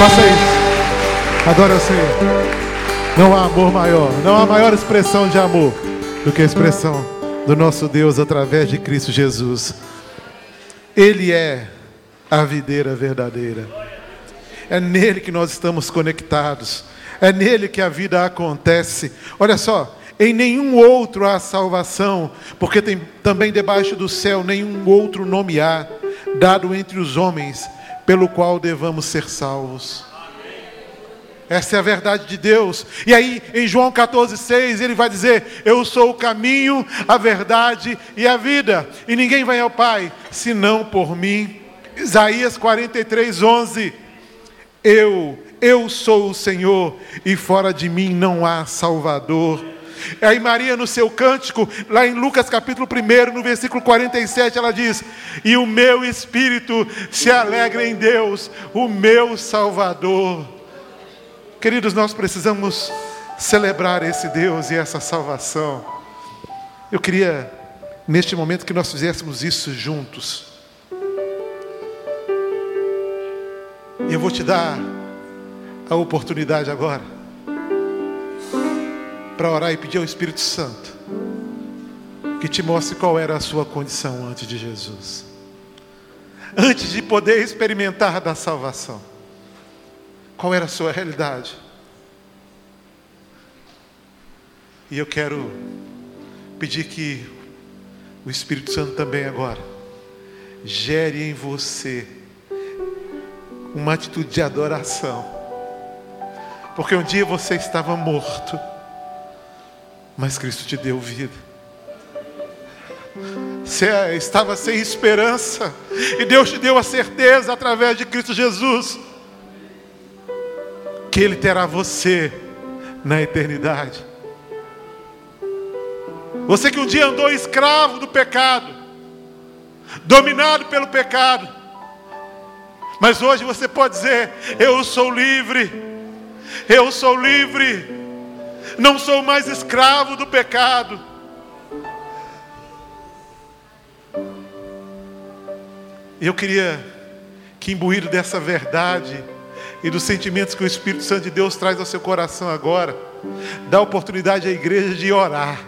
Faça isso. Adore ao Senhor. Não há amor maior, não há maior expressão de amor do que a expressão do nosso Deus através de Cristo Jesus. Ele é a videira verdadeira. É nele que nós estamos conectados. É nele que a vida acontece. Olha só, em nenhum outro há salvação, porque tem também debaixo do céu nenhum outro nome há dado entre os homens pelo qual devamos ser salvos. Essa é a verdade de Deus. E aí, em João 14,6, ele vai dizer: Eu sou o caminho, a verdade e a vida. E ninguém vai ao Pai senão por mim. Isaías 43:11. Eu, eu sou o Senhor, e fora de mim não há Salvador. Aí Maria, no seu cântico, lá em Lucas capítulo 1, no versículo 47, ela diz: E o meu espírito se alegra em Deus, o meu Salvador. Queridos, nós precisamos celebrar esse Deus e essa salvação. Eu queria, neste momento, que nós fizéssemos isso juntos. E eu vou te dar a oportunidade agora para orar e pedir ao Espírito Santo que te mostre qual era a sua condição antes de Jesus. Antes de poder experimentar da salvação. Qual era a sua realidade? E eu quero pedir que o Espírito Santo também agora gere em você uma atitude de adoração. Porque um dia você estava morto, mas Cristo te deu vida. Você estava sem esperança, e Deus te deu a certeza através de Cristo Jesus que Ele terá você na eternidade. Você que um dia andou escravo do pecado, dominado pelo pecado, mas hoje você pode dizer: Eu sou livre, eu sou livre, não sou mais escravo do pecado. Eu queria que, imbuído dessa verdade, e dos sentimentos que o Espírito Santo de Deus traz ao seu coração agora, dá oportunidade à igreja de orar.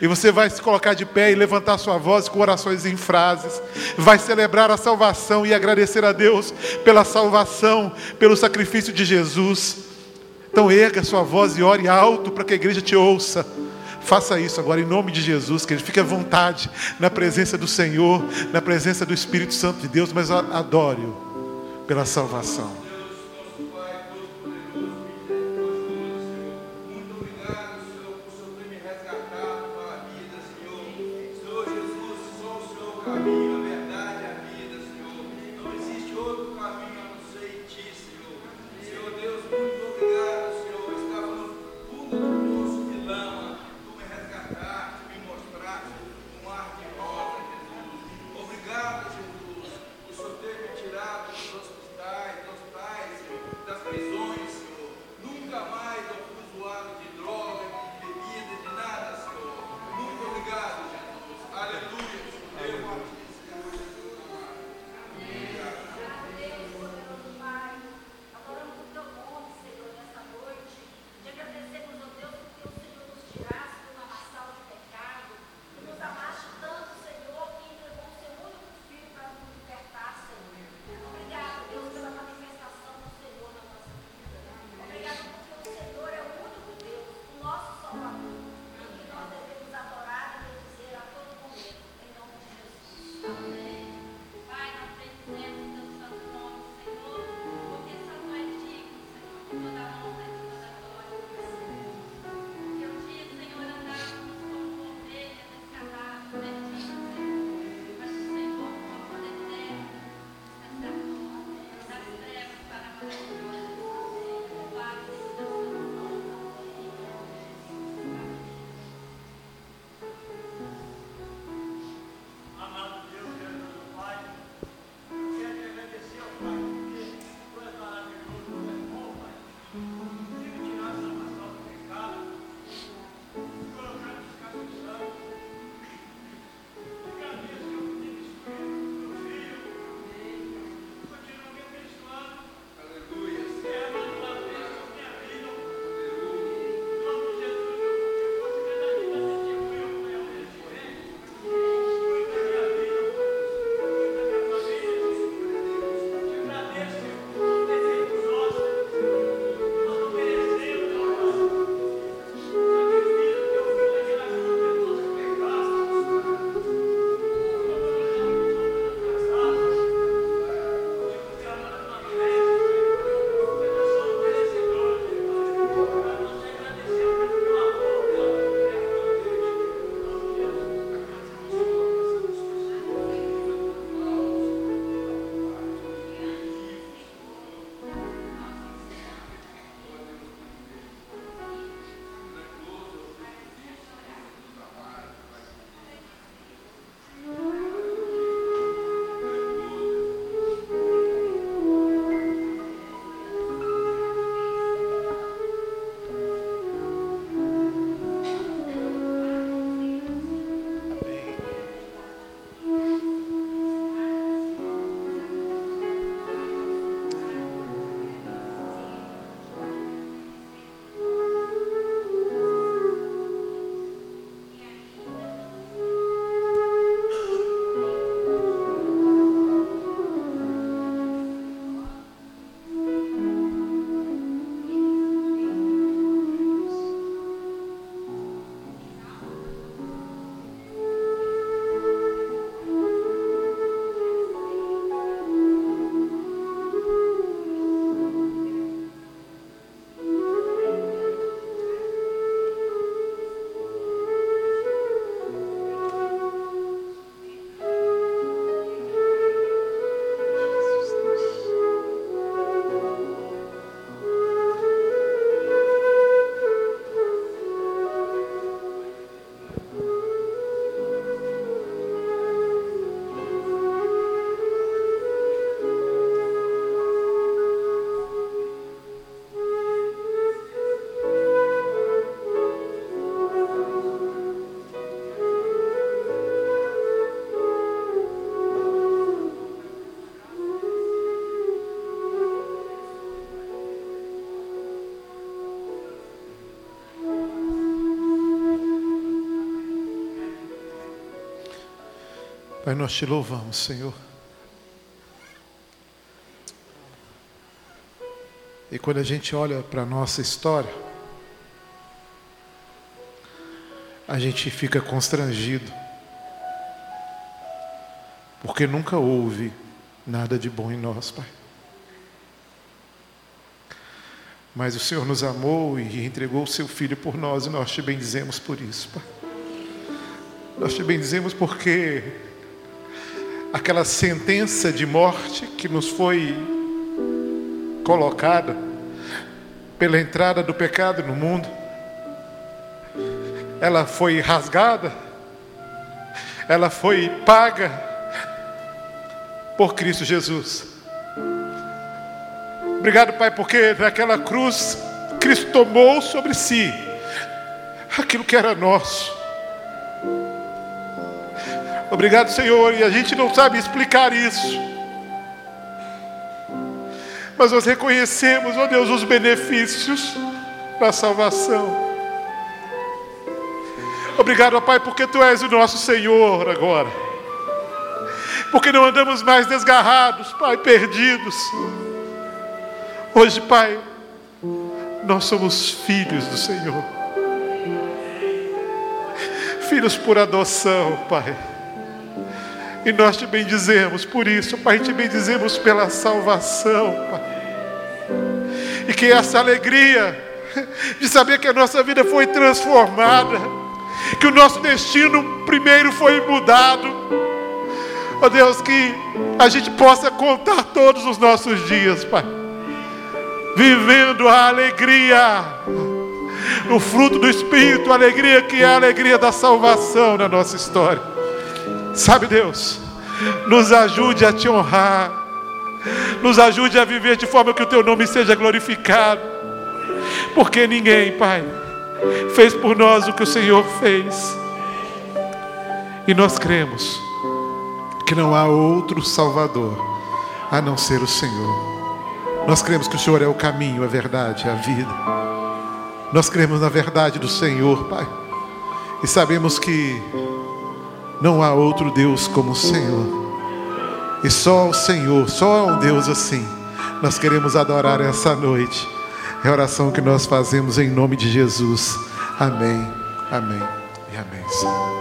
E você vai se colocar de pé e levantar sua voz com orações em frases. Vai celebrar a salvação e agradecer a Deus pela salvação, pelo sacrifício de Jesus. Então erga sua voz e ore alto para que a igreja te ouça. Faça isso agora em nome de Jesus, que ele fique à vontade na presença do Senhor, na presença do Espírito Santo de Deus, mas adore-o pela salvação. Pai, nós te louvamos, Senhor. E quando a gente olha para a nossa história, a gente fica constrangido, porque nunca houve nada de bom em nós, Pai. Mas o Senhor nos amou e entregou o seu Filho por nós, e nós te bendizemos por isso, Pai. Nós te bendizemos porque aquela sentença de morte que nos foi colocada pela entrada do pecado no mundo, ela foi rasgada, ela foi paga por Cristo Jesus. Obrigado, Pai, porque naquela cruz Cristo tomou sobre si aquilo que era nosso. Obrigado, Senhor, e a gente não sabe explicar isso. Mas nós reconhecemos, ó oh Deus, os benefícios da salvação. Obrigado, Pai, porque Tu és o nosso Senhor agora. Porque não andamos mais desgarrados, Pai, perdidos. Hoje, Pai, nós somos filhos do Senhor. Filhos por adoção, Pai. E nós te bendizemos por isso, Pai, te bendizemos pela salvação, Pai. E que essa alegria de saber que a nossa vida foi transformada, que o nosso destino primeiro foi mudado, ó Deus, que a gente possa contar todos os nossos dias, Pai vivendo a alegria, o fruto do Espírito, a alegria que é a alegria da salvação na nossa história. Sabe, Deus, nos ajude a te honrar, nos ajude a viver de forma que o teu nome seja glorificado, porque ninguém, Pai, fez por nós o que o Senhor fez, e nós cremos que não há outro Salvador a não ser o Senhor. Nós cremos que o Senhor é o caminho, a verdade, a vida. Nós cremos na verdade do Senhor, Pai. E sabemos que não há outro Deus como o Senhor. E só o Senhor, só um Deus assim. Nós queremos adorar essa noite. É a oração que nós fazemos em nome de Jesus. Amém, amém e amém. Senhor.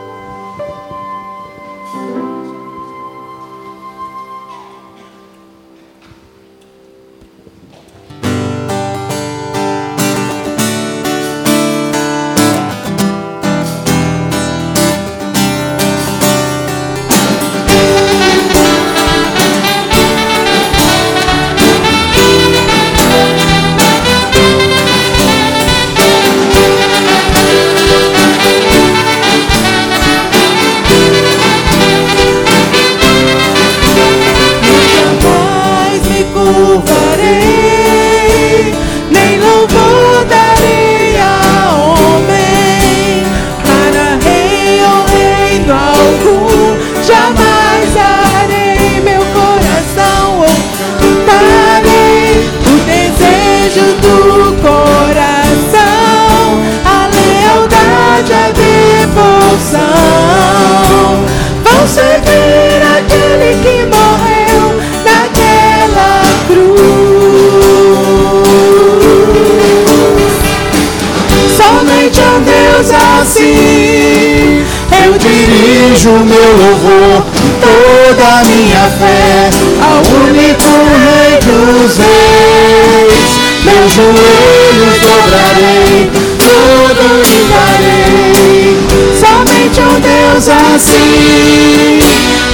joelhos dobrarei, tudo lhe darei. Somente um Deus assim,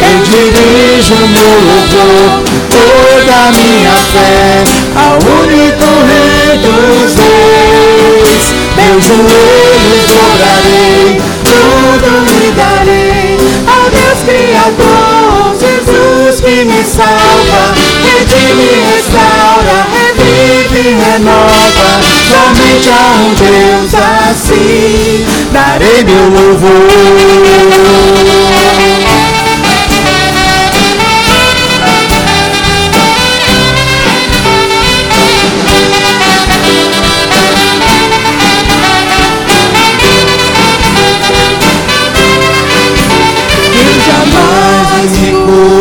eu dirijo meu louvor, toda a minha fé, ao único Rei dos Reis. Meus joelhos dobrarei, tudo lhe darei, ao Deus Criador, Jesus que me salva, que me restaura renova. Somente a um Deus assim darei meu louvor.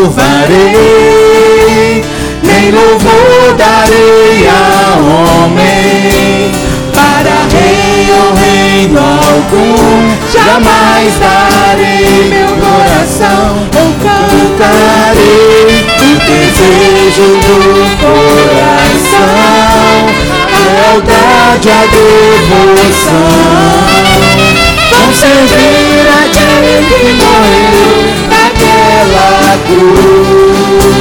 curvarei, nem louvor darei. Jamais darei meu coração, ou cantarei o desejo do coração, a lealdade, a devoção. Servir a ti que morreu naquela cruz.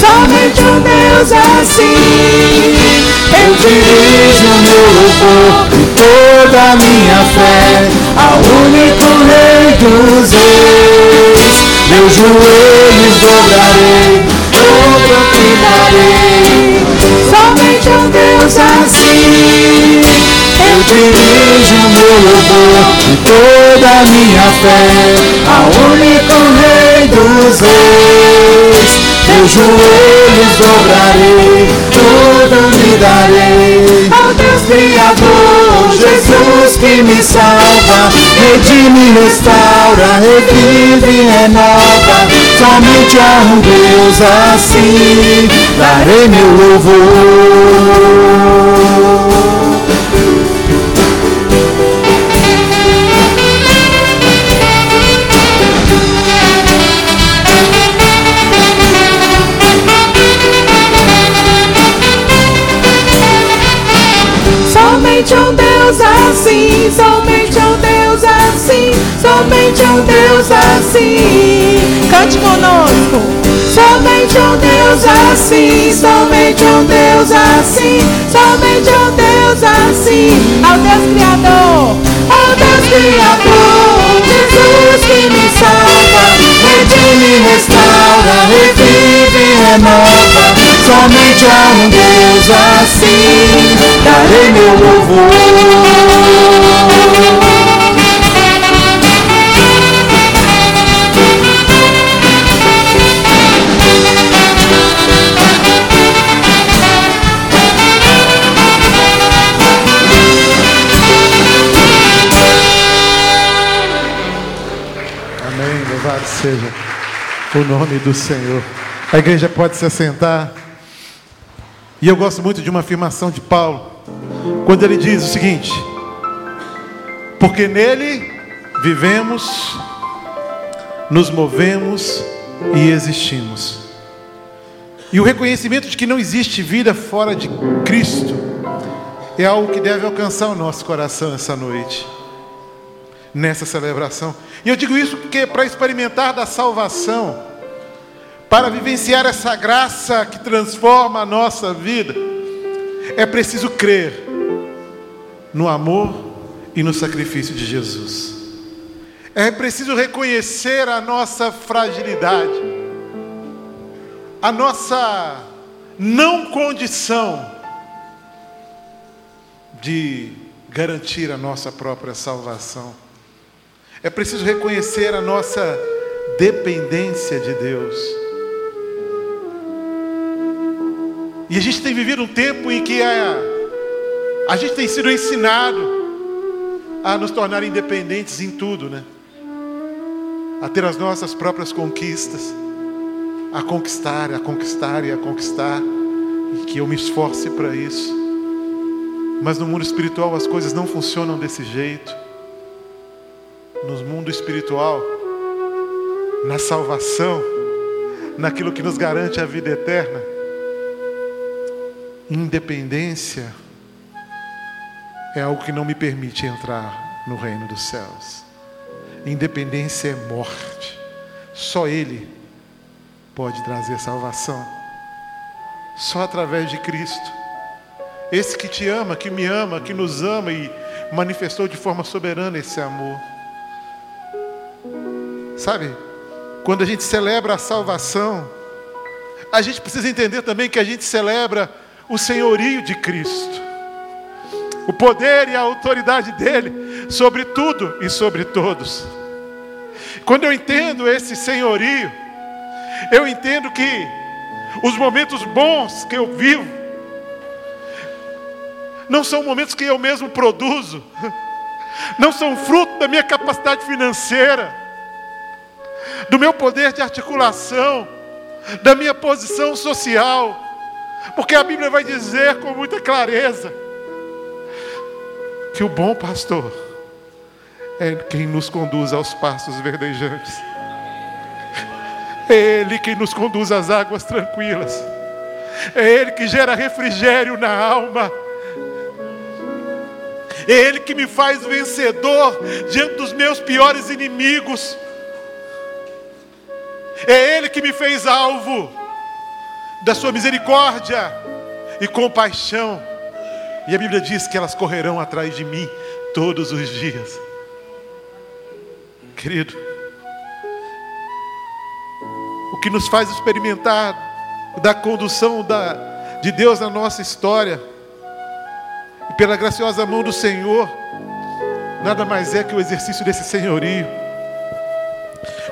Somente um Deus assim Eu dirijo meu toda minha fé Ao único Rei dos Reis. Meus joelhos dobrarei, todo darei. Somente um Deus assim. Eu dirijo meu louvor e toda a minha fé Ao único Rei dos Reis. Meus joelhos dobrarei, tudo me darei. Ao Deus Criador, Jesus que me salva, redime, restaura, revive renova. Somente a um Deus assim darei meu louvor. Conosco. Somente um Deus assim, somente um Deus assim, somente um Deus assim. Ao Deus Criador, ao Deus Criador, Jesus que me salva, redime, restaura, revive e renova. Somente a um Deus assim darei meu louvor. Seja o nome do Senhor. A igreja pode se assentar. E eu gosto muito de uma afirmação de Paulo, quando ele diz o seguinte: Porque nele vivemos, nos movemos e existimos. E o reconhecimento de que não existe vida fora de Cristo é algo que deve alcançar o nosso coração essa noite, nessa celebração. E eu digo isso porque para experimentar da salvação, para vivenciar essa graça que transforma a nossa vida, é preciso crer no amor e no sacrifício de Jesus. É preciso reconhecer a nossa fragilidade, a nossa não condição de garantir a nossa própria salvação. É preciso reconhecer a nossa dependência de Deus. E a gente tem vivido um tempo em que a, a gente tem sido ensinado a nos tornar independentes em tudo, né? A ter as nossas próprias conquistas, a conquistar, a conquistar e a conquistar, e que eu me esforce para isso. Mas no mundo espiritual as coisas não funcionam desse jeito. No mundo espiritual, na salvação, naquilo que nos garante a vida eterna, independência é algo que não me permite entrar no reino dos céus. Independência é morte. Só Ele pode trazer salvação. Só através de Cristo. Esse que te ama, que me ama, que nos ama e manifestou de forma soberana esse amor. Sabe, quando a gente celebra a salvação, a gente precisa entender também que a gente celebra o senhorio de Cristo, o poder e a autoridade dele sobre tudo e sobre todos. Quando eu entendo esse senhorio, eu entendo que os momentos bons que eu vivo não são momentos que eu mesmo produzo, <laughs> não são fruto da minha capacidade financeira, do meu poder de articulação, da minha posição social porque a Bíblia vai dizer com muita clareza que o bom pastor é quem nos conduz aos pastos verdejantes. É Ele quem nos conduz às águas tranquilas. É Ele que gera refrigério na alma. É Ele que me faz vencedor diante dos meus piores inimigos. É Ele que me fez alvo da Sua misericórdia e compaixão. E a Bíblia diz que elas correrão atrás de mim todos os dias. Querido, o que nos faz experimentar da condução da, de Deus na nossa história, e pela graciosa mão do Senhor, nada mais é que o exercício desse senhorio.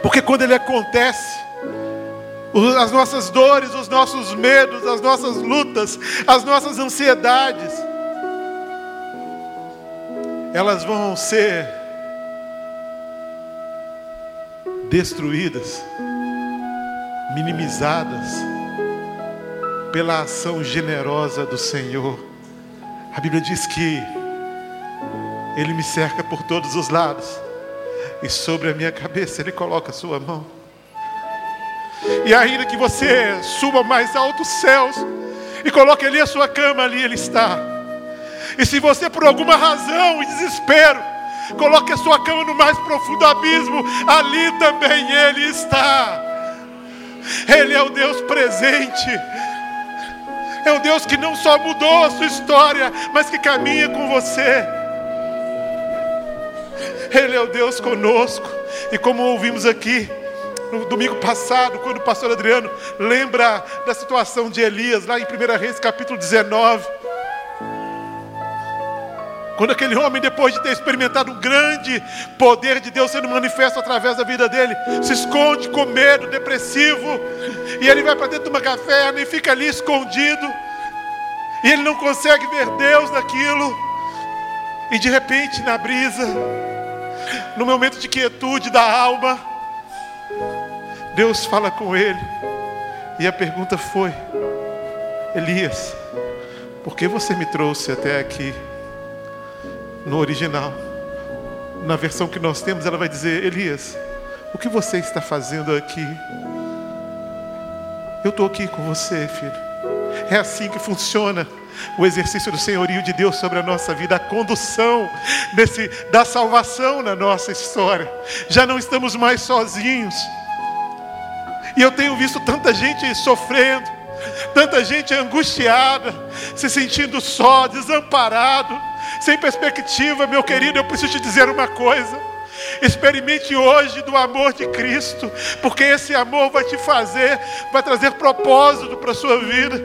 Porque quando ele acontece, as nossas dores, os nossos medos, as nossas lutas, as nossas ansiedades, elas vão ser destruídas, minimizadas pela ação generosa do Senhor. A Bíblia diz que Ele me cerca por todos os lados, e sobre a minha cabeça Ele coloca a sua mão. E ainda que você suba mais altos céus e coloque ali a sua cama, ali Ele está. E se você por alguma razão e desespero Coloque a sua cama no mais profundo abismo, ali também Ele está. Ele é o Deus presente. É o Deus que não só mudou a sua história, mas que caminha com você. Ele é o Deus conosco. E como ouvimos aqui no domingo passado, quando o pastor Adriano lembra da situação de Elias, lá em 1 Reis capítulo 19. Quando aquele homem, depois de ter experimentado um grande poder de Deus sendo manifesto através da vida dele, se esconde com medo, depressivo, e ele vai para dentro de uma caverna e fica ali escondido, e ele não consegue ver Deus naquilo, e de repente, na brisa, no momento de quietude da alma, Deus fala com ele, e a pergunta foi: Elias, por que você me trouxe até aqui? no original. Na versão que nós temos, ela vai dizer: Elias, o que você está fazendo aqui? Eu estou aqui com você, filho. É assim que funciona o exercício do senhorio de Deus sobre a nossa vida, a condução desse, da salvação na nossa história. Já não estamos mais sozinhos. E eu tenho visto tanta gente sofrendo, tanta gente angustiada, se sentindo só, desamparado sem perspectiva, meu querido, eu preciso te dizer uma coisa. Experimente hoje do amor de Cristo, porque esse amor vai te fazer, vai trazer propósito para a sua vida,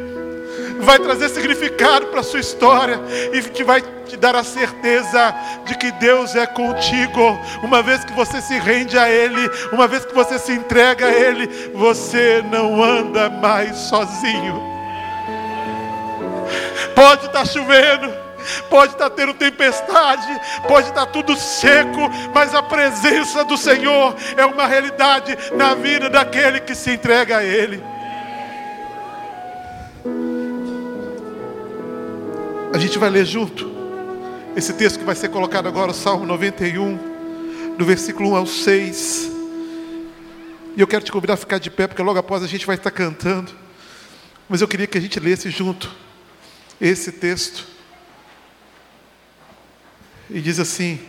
vai trazer significado para a sua história e que vai te dar a certeza de que Deus é contigo. Uma vez que você se rende a Ele, uma vez que você se entrega a Ele, você não anda mais sozinho. Pode estar chovendo, Pode estar tendo tempestade, pode estar tudo seco, mas a presença do Senhor é uma realidade na vida daquele que se entrega a Ele. Gente vai ler junto esse texto que vai ser colocado agora, o Salmo 91, do versículo 1 ao 6. E eu quero te convidar a ficar de pé, porque logo após a gente vai estar cantando. Mas eu queria que a gente lesse junto esse texto. E diz assim: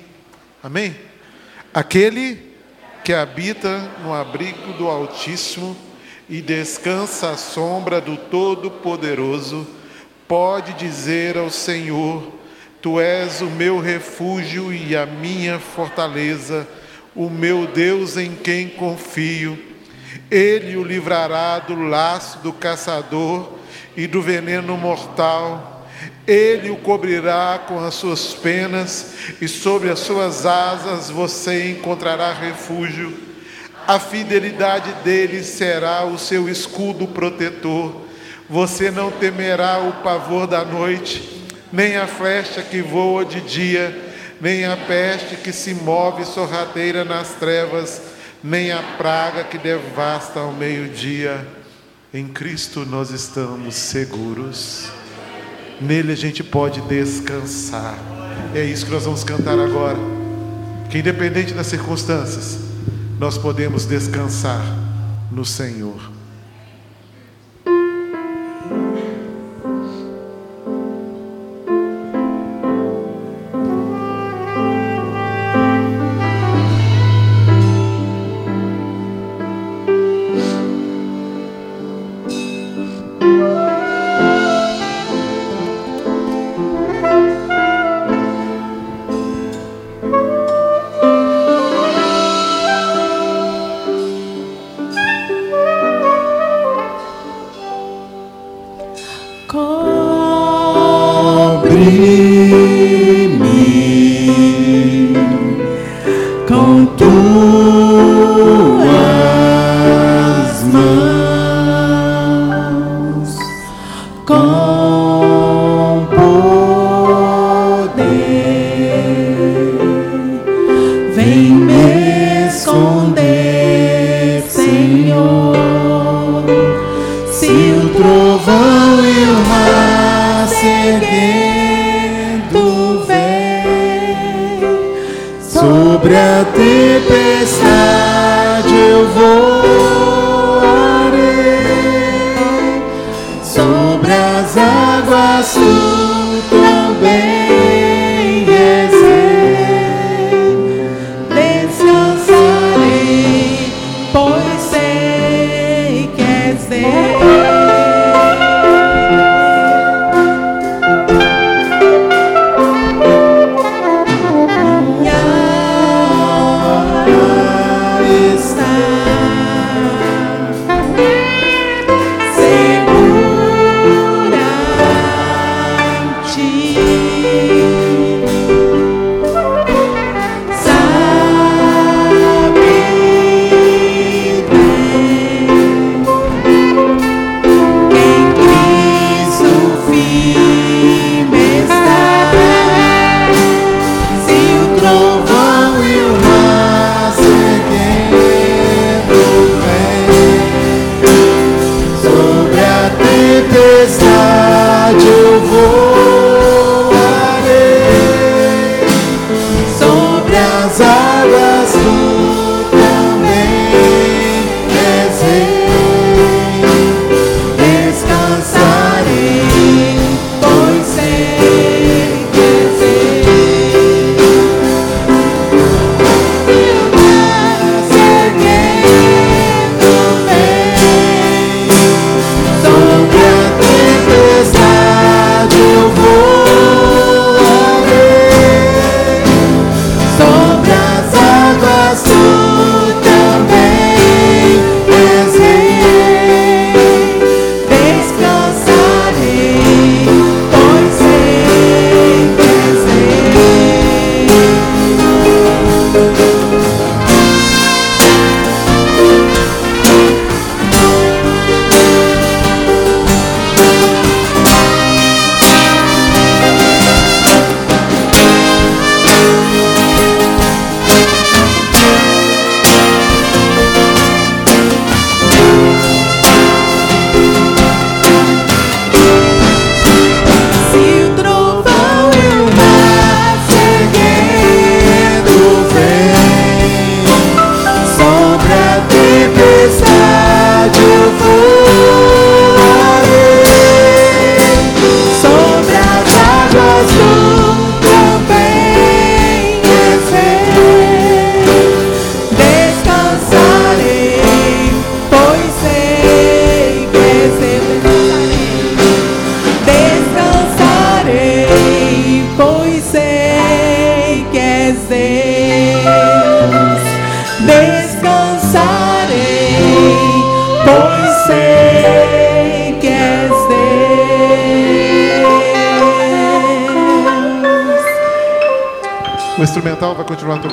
Amém? Aquele que habita no abrigo do Altíssimo e descansa à sombra do Todo-Poderoso, pode dizer ao Senhor: Tu és o meu refúgio e a minha fortaleza, o meu Deus em quem confio. Ele o livrará do laço do caçador e do veneno mortal. Ele o cobrirá com as suas penas, e sobre as suas asas você encontrará refúgio. A fidelidade dele será o seu escudo protetor. Você não temerá o pavor da noite, nem a flecha que voa de dia, nem a peste que se move sorrateira nas trevas, nem a praga que devasta ao meio-dia. Em Cristo nós estamos seguros. Nele a gente pode descansar. É isso que nós vamos cantar agora. Que independente das circunstâncias, nós podemos descansar no Senhor. louvor.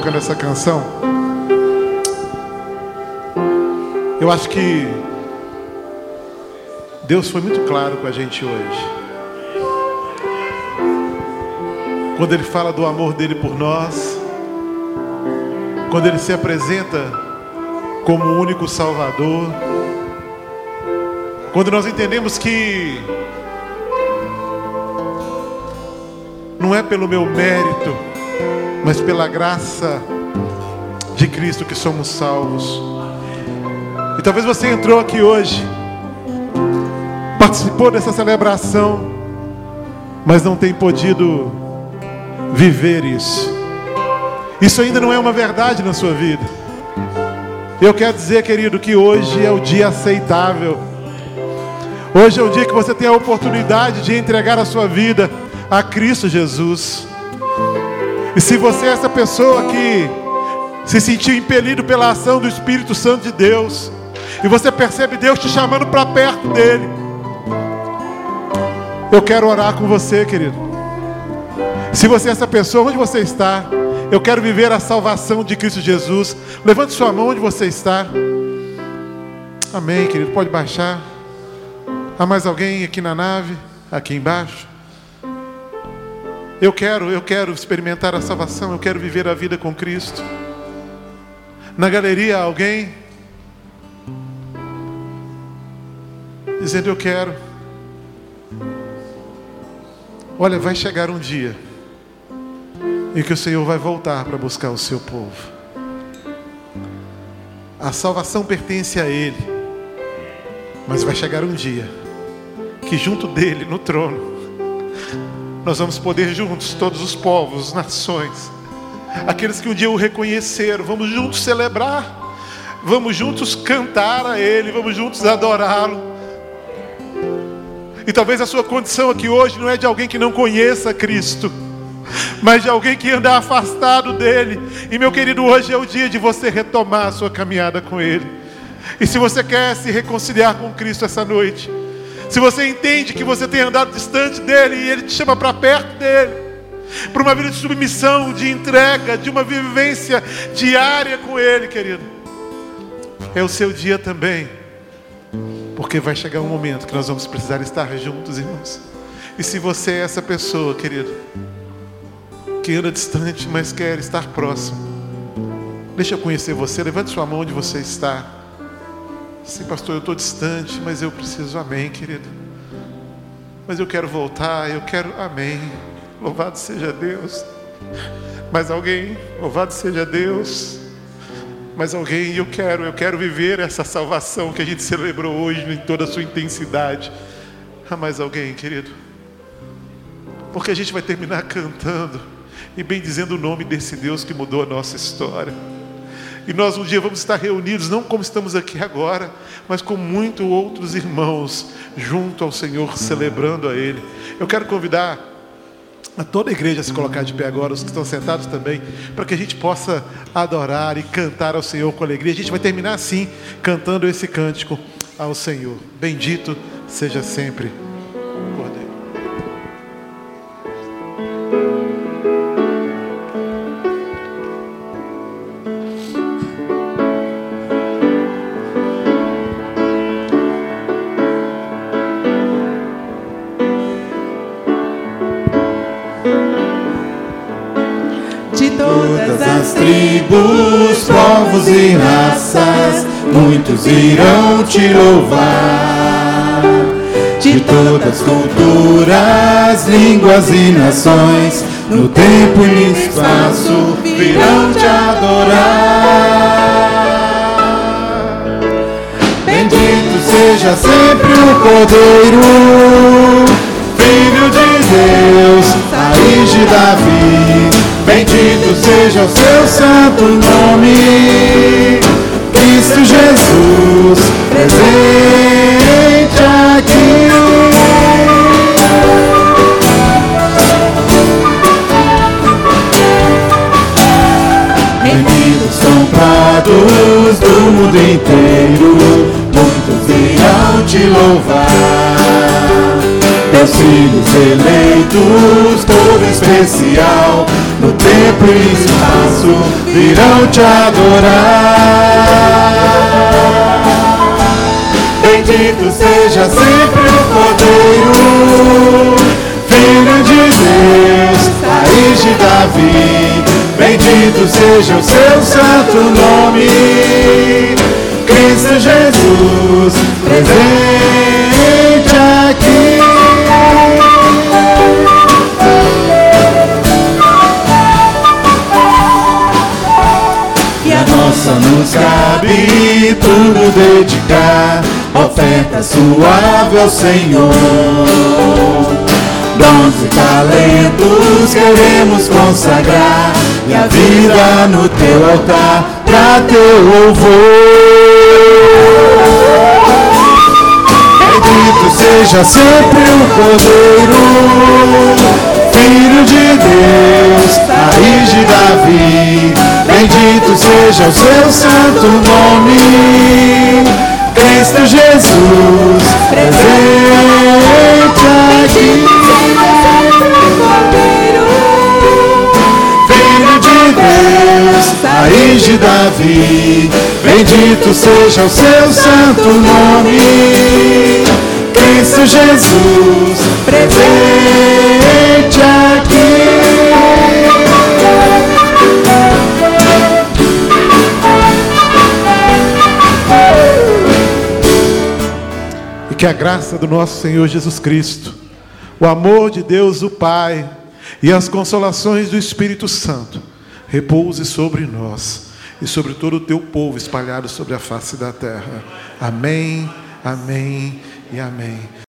tocando essa canção, eu acho que Deus foi muito claro com a gente hoje. Quando Ele fala do amor dele por nós, quando Ele se apresenta como o único Salvador, quando nós entendemos que não é pelo meu mérito, mas pela graça de Cristo que somos salvos. E talvez você entrou aqui hoje, participou dessa celebração, mas não tem podido viver isso. Isso ainda não é uma verdade na sua vida. Eu quero dizer, querido, que hoje é o dia aceitável. Hoje é o dia que você tem a oportunidade de entregar a sua vida a Cristo Jesus. E se você é essa pessoa que se sentiu impelido pela ação do Espírito Santo de Deus, e você percebe Deus te chamando para perto dele, eu quero orar com você, querido. Se você é essa pessoa, onde você está? Eu quero viver a salvação de Cristo Jesus. Levante sua mão onde você está. Amém, querido. Pode baixar. Há mais alguém aqui na nave? Aqui embaixo? Eu quero, eu quero experimentar a salvação, eu quero viver a vida com Cristo. Na galeria, alguém dizendo: Eu quero. Olha, vai chegar um dia em que o Senhor vai voltar para buscar o seu povo. A salvação pertence a Ele, mas vai chegar um dia que, junto dele, no trono, nós vamos poder juntos, todos os povos, nações, aqueles que um dia o reconheceram, vamos juntos celebrar, vamos juntos cantar a Ele, vamos juntos adorá-lo. E talvez a sua condição aqui hoje não é de alguém que não conheça Cristo, mas de alguém que anda afastado dele. E meu querido, hoje é o dia de você retomar a sua caminhada com Ele. E se você quer se reconciliar com Cristo essa noite, se você entende que você tem andado distante dele e ele te chama para perto dele, para uma vida de submissão, de entrega, de uma vivência diária com ele, querido, é o seu dia também, porque vai chegar um momento que nós vamos precisar estar juntos, irmãos. E se você é essa pessoa, querido, que anda distante, mas quer estar próximo, deixa eu conhecer você, levante sua mão onde você está. Sim, pastor, eu estou distante, mas eu preciso, amém, querido. Mas eu quero voltar, eu quero, amém. Louvado seja Deus. Mais alguém, louvado seja Deus. Mais alguém, eu quero, eu quero viver essa salvação que a gente celebrou hoje em toda a sua intensidade. Ah, mais alguém, querido? Porque a gente vai terminar cantando e bem dizendo o nome desse Deus que mudou a nossa história. E nós um dia vamos estar reunidos, não como estamos aqui agora, mas com muitos outros irmãos, junto ao Senhor, celebrando a Ele. Eu quero convidar a toda a igreja a se colocar de pé agora, os que estão sentados também, para que a gente possa adorar e cantar ao Senhor com alegria. A gente vai terminar assim, cantando esse cântico ao Senhor. Bendito seja sempre e raças, muitos irão te louvar. De todas as culturas, línguas e nações, no tempo e no espaço virão te adorar. Bendito seja sempre o Cordeiro, Filho de Deus, raiz de Davi Bendito seja o seu santo nome, Cristo Jesus, presente aqui. Remidos são prados do mundo inteiro, muitos irão te louvar. Teus filhos eleitos, povo especial, tempo e espaço virão te adorar. Bendito seja sempre o Cordeiro, Filho de Deus, raiz de Davi. Bendito seja o seu santo nome, Cristo Jesus, presente dedicar oferta suave ao Senhor. Dons e talentos queremos consagrar e a vida no teu altar pra teu louvor. Bendito seja sempre o Cordeiro, Filho de Deus, raiz de Davi. Bendito seja o seu santo nome, Cristo Jesus, presente aqui. Filho de Deus, raiz de Davi, bendito seja o seu santo nome, Cristo Jesus, presente aqui. Que a graça do nosso Senhor Jesus Cristo, o amor de Deus o Pai e as consolações do Espírito Santo repouse sobre nós e sobre todo o teu povo espalhado sobre a face da terra. Amém, amém e amém.